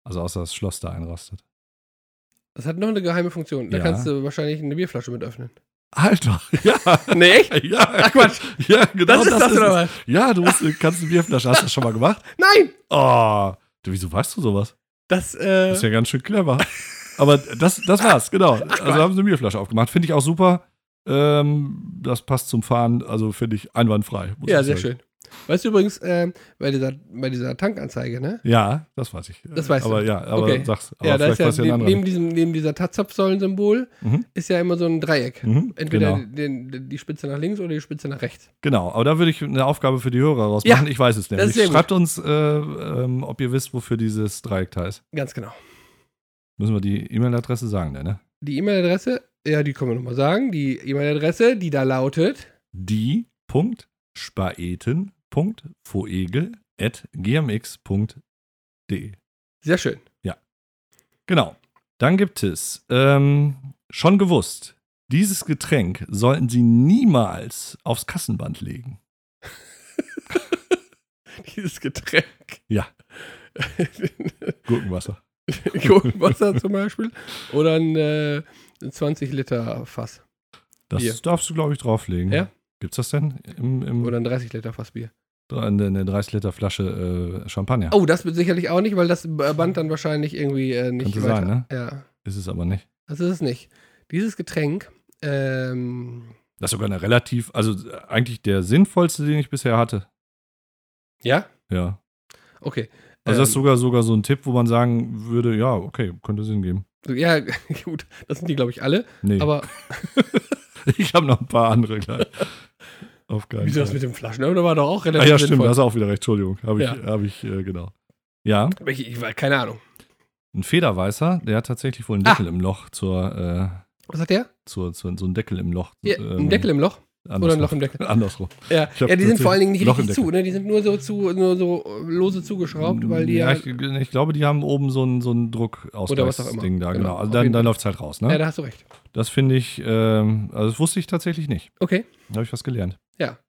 Speaker 1: Also außer das Schloss da einrastet.
Speaker 2: Das hat noch eine geheime Funktion. Da ja. kannst du wahrscheinlich eine Bierflasche mit öffnen.
Speaker 1: Alter, ja.
Speaker 2: Nee, echt?
Speaker 1: Ja.
Speaker 2: Ach Quatsch.
Speaker 1: Ja, genau.
Speaker 2: Das ist das, das oder was?
Speaker 1: Ja, du musst, kannst eine Bierflasche. Hast du das schon mal gemacht?
Speaker 2: Nein!
Speaker 1: Oh, du, wieso weißt du sowas?
Speaker 2: Das, äh.
Speaker 1: Das ist ja ganz schön clever. Aber das, das war's, genau. Ach, also haben sie eine Bierflasche aufgemacht. Finde ich auch super. Ähm, das passt zum Fahren, also finde ich einwandfrei.
Speaker 2: Ja, sehr schön. Weißt du übrigens, äh, bei, dieser, bei dieser Tankanzeige, ne?
Speaker 1: Ja, das weiß ich.
Speaker 2: Das weißt
Speaker 1: aber,
Speaker 2: du.
Speaker 1: Ja, aber
Speaker 2: okay.
Speaker 1: sag's.
Speaker 2: Aber ja, da ist ja, neben, neben, diesem, neben dieser Tatzapfsäulen-Symbol mhm. ist ja immer so ein Dreieck. Mhm, Entweder genau. den, die Spitze nach links oder die Spitze nach rechts.
Speaker 1: Genau, aber da würde ich eine Aufgabe für die Hörer rausmachen. Ja, ich weiß es nämlich. Schreibt uns, äh, ähm, ob ihr wisst, wofür dieses Dreieck da ist.
Speaker 2: Ganz genau.
Speaker 1: Müssen wir die E-Mail-Adresse sagen, ne?
Speaker 2: Die E-Mail-Adresse, ja, die können wir nochmal sagen. Die E-Mail-Adresse, die da lautet
Speaker 1: die.spaeten.foegel.gmx.de.
Speaker 2: Sehr schön.
Speaker 1: Ja. Genau. Dann gibt es, ähm, schon gewusst, dieses Getränk sollten Sie niemals aufs Kassenband legen.
Speaker 2: dieses Getränk.
Speaker 1: Ja. Gurkenwasser.
Speaker 2: Gurkenwasser zum Beispiel. Oder ein äh, 20 Liter Fass.
Speaker 1: Das Bier. darfst du, glaube ich, drauflegen.
Speaker 2: Ja?
Speaker 1: Gibt's das denn? Im, im
Speaker 2: Oder ein 30 Liter Fass Bier.
Speaker 1: Eine 30 Liter Flasche äh, Champagner.
Speaker 2: Oh, das wird sicherlich auch nicht, weil das Band dann wahrscheinlich irgendwie äh, nicht
Speaker 1: Könnte weiter. sein, ne?
Speaker 2: Ja.
Speaker 1: Ist es aber nicht.
Speaker 2: Das ist es nicht. Dieses Getränk, ähm,
Speaker 1: Das ist sogar eine relativ, also eigentlich der sinnvollste, den ich bisher hatte.
Speaker 2: Ja?
Speaker 1: Ja.
Speaker 2: Okay.
Speaker 1: Also das ist ähm. sogar, sogar so ein Tipp, wo man sagen würde, ja, okay, könnte Sinn geben.
Speaker 2: Ja, gut, das sind die, glaube ich, alle.
Speaker 1: Nee.
Speaker 2: Aber
Speaker 1: ich habe noch ein paar andere gleich. Auf keinen
Speaker 2: Wieso das mit dem Flaschen? Da war doch auch relativ
Speaker 1: Ah ja, stimmt, da hast du auch wieder recht, Entschuldigung. Habe ich, ja. hab ich äh, genau. Ja.
Speaker 2: Ich, ich, keine Ahnung.
Speaker 1: Ein Federweißer, der hat tatsächlich wohl einen Deckel ah. im Loch zur. Äh,
Speaker 2: Was hat der?
Speaker 1: Zur, zur, so einen Deckel im Loch.
Speaker 2: Ja, ähm, ein Deckel im Loch? Oder ein Loch im Deckel.
Speaker 1: Andersrum.
Speaker 2: Ja, ja die sind vor allen Dingen nicht richtig zu, ne? Die sind nur so zu, nur so lose zugeschraubt, weil die
Speaker 1: ja. Ich, ich, glaube, die haben oben so ein, so ein Druck aus Ding da, genau. genau. Also dann, dann läuft es halt raus, ne?
Speaker 2: Ja, da hast du recht.
Speaker 1: Das finde ich, ähm, also das wusste ich tatsächlich nicht.
Speaker 2: Okay.
Speaker 1: Da habe ich was gelernt.
Speaker 2: Ja.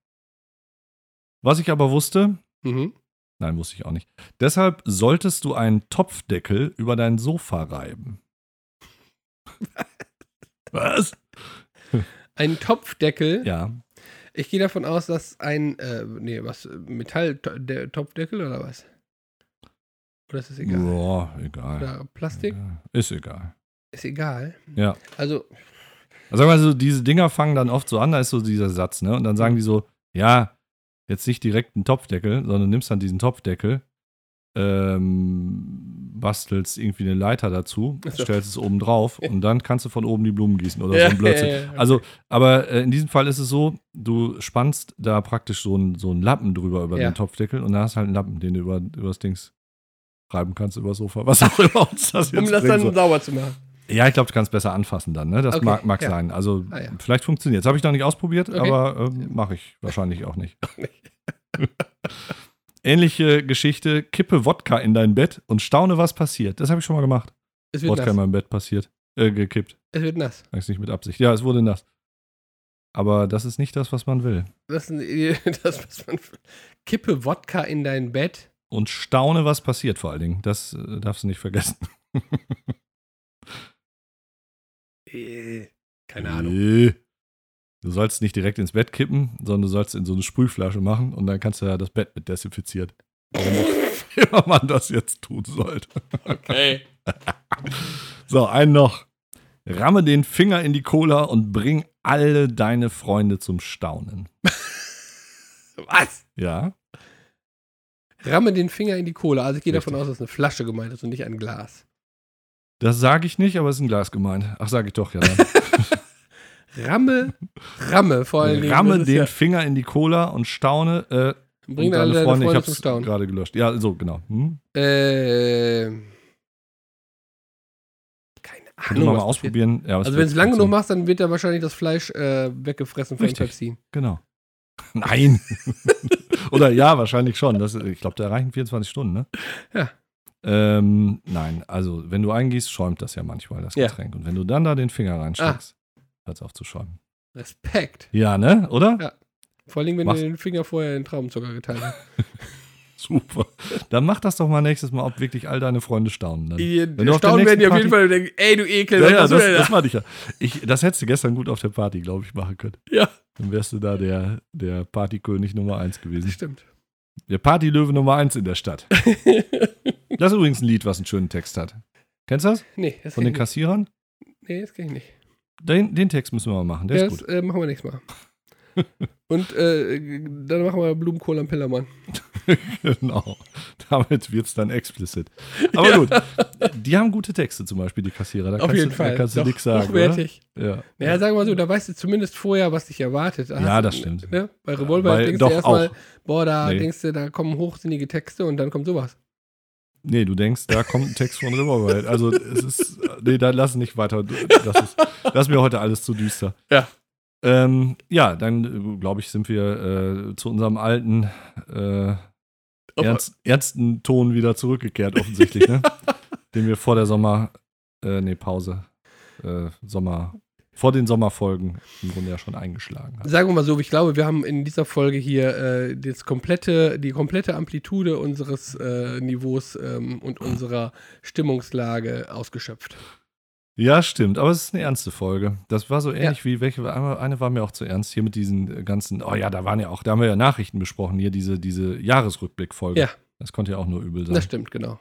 Speaker 1: Was ich aber wusste,
Speaker 2: mhm.
Speaker 1: nein, wusste ich auch nicht. Deshalb solltest du einen Topfdeckel über dein Sofa reiben. was?
Speaker 2: Ein Topfdeckel?
Speaker 1: Ja.
Speaker 2: Ich gehe davon aus, dass ein, äh, nee, was, Metall, der Topfdeckel oder was? Oder ist das egal?
Speaker 1: Boah, egal.
Speaker 2: Oder Plastik?
Speaker 1: Ist egal.
Speaker 2: Ist egal?
Speaker 1: Ja.
Speaker 2: Also.
Speaker 1: Also, sagen wir so, diese Dinger fangen dann oft so an, da ist so dieser Satz, ne? Und dann sagen die so, ja, jetzt nicht direkt einen Topfdeckel, sondern nimmst dann diesen Topfdeckel, ähm, bastelst irgendwie eine Leiter dazu, stellst es oben drauf und dann kannst du von oben die Blumen gießen oder so ein Blödsinn. Ja, ja, okay. Also, aber äh, in diesem Fall ist es so, du spannst da praktisch so einen so Lappen drüber über den Topfdeckel und da hast halt einen Lappen, den du über, über das Dings reiben kannst, über das Sofa, was auch immer uns
Speaker 2: das jetzt Um das dann so. sauber zu machen.
Speaker 1: Ja, ich glaube, du kannst besser anfassen dann, ne? Das okay, mag, mag sein. Also, ah, vielleicht funktioniert es. Habe ich noch nicht ausprobiert, okay. aber äh, mache ich wahrscheinlich auch nicht. Ähnliche Geschichte: Kippe Wodka in dein Bett und staune, was passiert. Das habe ich schon mal gemacht. Es wird Wodka nass. in meinem Bett passiert. Äh, gekippt.
Speaker 2: Es wird nass.
Speaker 1: Das nicht mit Absicht. Ja, es wurde nass. Aber das ist nicht das, was man will.
Speaker 2: Das ist das, was man will. Kippe Wodka in dein Bett.
Speaker 1: Und staune, was passiert vor allen Dingen. Das äh, darfst du nicht vergessen.
Speaker 2: äh, keine Ahnung. Äh.
Speaker 1: Du sollst nicht direkt ins Bett kippen, sondern du sollst in so eine Sprühflasche machen und dann kannst du ja das Bett mit desinfizieren. Warum immer man das jetzt tun sollte.
Speaker 2: Okay.
Speaker 1: so, einen noch. Ramme den Finger in die Cola und bring alle deine Freunde zum Staunen.
Speaker 2: Was?
Speaker 1: Ja.
Speaker 2: Ramme den Finger in die Cola. Also ich gehe davon aus, dass eine Flasche gemeint ist und nicht ein Glas.
Speaker 1: Das sage ich nicht, aber es ist ein Glas gemeint. Ach, sage ich doch, ja. Dann.
Speaker 2: Ramme, Ramme vor allem.
Speaker 1: Ramme den ja Finger in die Cola und staune. Äh,
Speaker 2: Bring alle deine Freunde, Freunde ich hab's
Speaker 1: gerade gelöscht. Ja, so, genau. Hm?
Speaker 2: Äh.
Speaker 1: Keine Ahnung. Mal, mal ausprobieren.
Speaker 2: Ja, also, wenn du es lang genug machst, dann wird da wahrscheinlich das Fleisch äh, weggefressen von Pepsi.
Speaker 1: Genau. Nein. Oder ja, wahrscheinlich schon. Das, ich glaube, da reichen 24 Stunden, ne?
Speaker 2: Ja.
Speaker 1: Ähm, nein, also wenn du eingießt, schäumt das ja manchmal, das Getränk. Ja. Und wenn du dann da den Finger reinsteckst, ah. hört es auf zu schäumen.
Speaker 2: Respekt.
Speaker 1: Ja, ne? Oder? Ja.
Speaker 2: Vor allem, wenn Mach's. du den Finger vorher in Traubenzucker geteilt hast.
Speaker 1: Super. Dann mach das doch mal nächstes Mal, ob wirklich all deine Freunde staunen. Dann.
Speaker 2: Die, Wenn staunen werden die auf jeden Fall denken, ey, du Ekel.
Speaker 1: Ja, ja das, das meinte ich ja. Ich, das hättest du gestern gut auf der Party, glaube ich, machen können.
Speaker 2: Ja.
Speaker 1: Dann wärst du da der, der Partykönig Nummer 1 gewesen.
Speaker 2: Stimmt.
Speaker 1: Der Partylöwe Nummer 1 in der Stadt. das ist übrigens ein Lied, was einen schönen Text hat. Kennst du das?
Speaker 2: Nee.
Speaker 1: Das Von den Kassierern?
Speaker 2: Nee, das kenne ich nicht.
Speaker 1: Den, den, Text müssen wir mal machen, der
Speaker 2: ja,
Speaker 1: ist gut.
Speaker 2: Das äh, machen wir nächstes Mal. Und äh, dann machen wir Blumenkohl am Pillermann.
Speaker 1: genau. Damit wird es dann explicit. Aber ja. gut, die haben gute Texte zum Beispiel, die Kassierer. Da
Speaker 2: Auf jeden
Speaker 1: du,
Speaker 2: Fall.
Speaker 1: Da kannst du nichts sagen.
Speaker 2: Hochwertig.
Speaker 1: Ja.
Speaker 2: Naja, sagen wir mal so, da weißt du zumindest vorher, was dich erwartet.
Speaker 1: Da ja, das du, stimmt.
Speaker 2: Ne? Bei Revolver Bei, denkst du erstmal, boah, da nee. denkst du, da kommen hochsinnige Texte und dann kommt sowas.
Speaker 1: Nee, du denkst, da kommt ein Text von Revolverhead. Also es ist, nee, da lass nicht weiter. Das ist, das ist mir heute alles zu düster.
Speaker 2: Ja.
Speaker 1: Ähm, ja, dann glaube ich, sind wir äh, zu unserem alten äh, ernst, ernsten Ton wieder zurückgekehrt, offensichtlich, ne? Den wir vor der Sommer, äh, nee, Pause, äh, Sommer, vor den Sommerfolgen im Grunde ja schon eingeschlagen haben.
Speaker 2: Sagen wir mal so, ich glaube, wir haben in dieser Folge hier äh, das komplette, die komplette Amplitude unseres äh, Niveaus ähm, und unserer Stimmungslage ausgeschöpft.
Speaker 1: Ja, stimmt, aber es ist eine ernste Folge. Das war so ähnlich ja. wie welche, eine war mir auch zu ernst hier mit diesen ganzen, oh ja, da waren ja auch, da haben wir ja Nachrichten besprochen, hier diese, diese Jahresrückblick-Folge.
Speaker 2: Ja.
Speaker 1: Das konnte ja auch nur übel sein.
Speaker 2: Das stimmt, genau.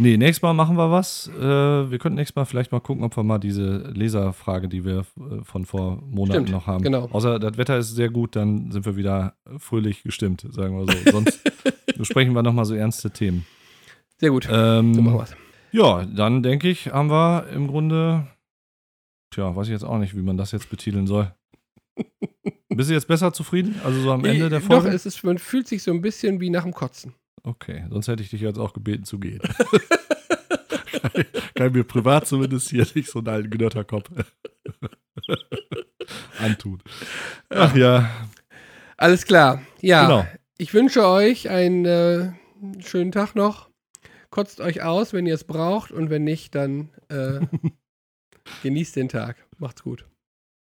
Speaker 1: Nee, nächstes Mal machen wir was. Äh, wir könnten nächstes Mal vielleicht mal gucken, ob wir mal diese Leserfrage, die wir äh, von vor Monaten stimmt, noch haben.
Speaker 2: Genau.
Speaker 1: Außer das Wetter ist sehr gut, dann sind wir wieder fröhlich gestimmt, sagen wir so. Sonst besprechen wir nochmal so ernste Themen.
Speaker 2: Sehr gut.
Speaker 1: Ähm, so machen wir es. Ja, dann denke ich, haben wir im Grunde, tja, weiß ich jetzt auch nicht, wie man das jetzt betiteln soll. Bist du jetzt besser zufrieden? Also so am Ende der Folge?
Speaker 2: Doch, es ist, man fühlt sich so ein bisschen wie nach dem Kotzen.
Speaker 1: Okay, sonst hätte ich dich jetzt auch gebeten zu gehen. kann, kann mir privat zumindest hier nicht so einen alten Gnötterkopf antun. Ach ja.
Speaker 2: Alles klar. Ja, genau. ich wünsche euch einen äh, schönen Tag noch. Kotzt euch aus, wenn ihr es braucht und wenn nicht, dann äh, genießt den Tag. Macht's gut.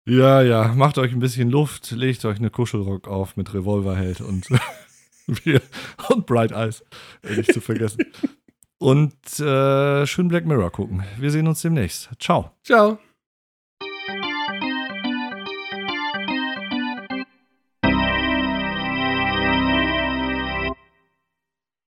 Speaker 1: Ja, ja, macht euch ein bisschen Luft, legt euch eine Kuschelrock auf mit Revolverheld und, und Bright Eyes, nicht zu vergessen. und äh, schön Black Mirror gucken. Wir sehen uns demnächst. Ciao.
Speaker 2: Ciao.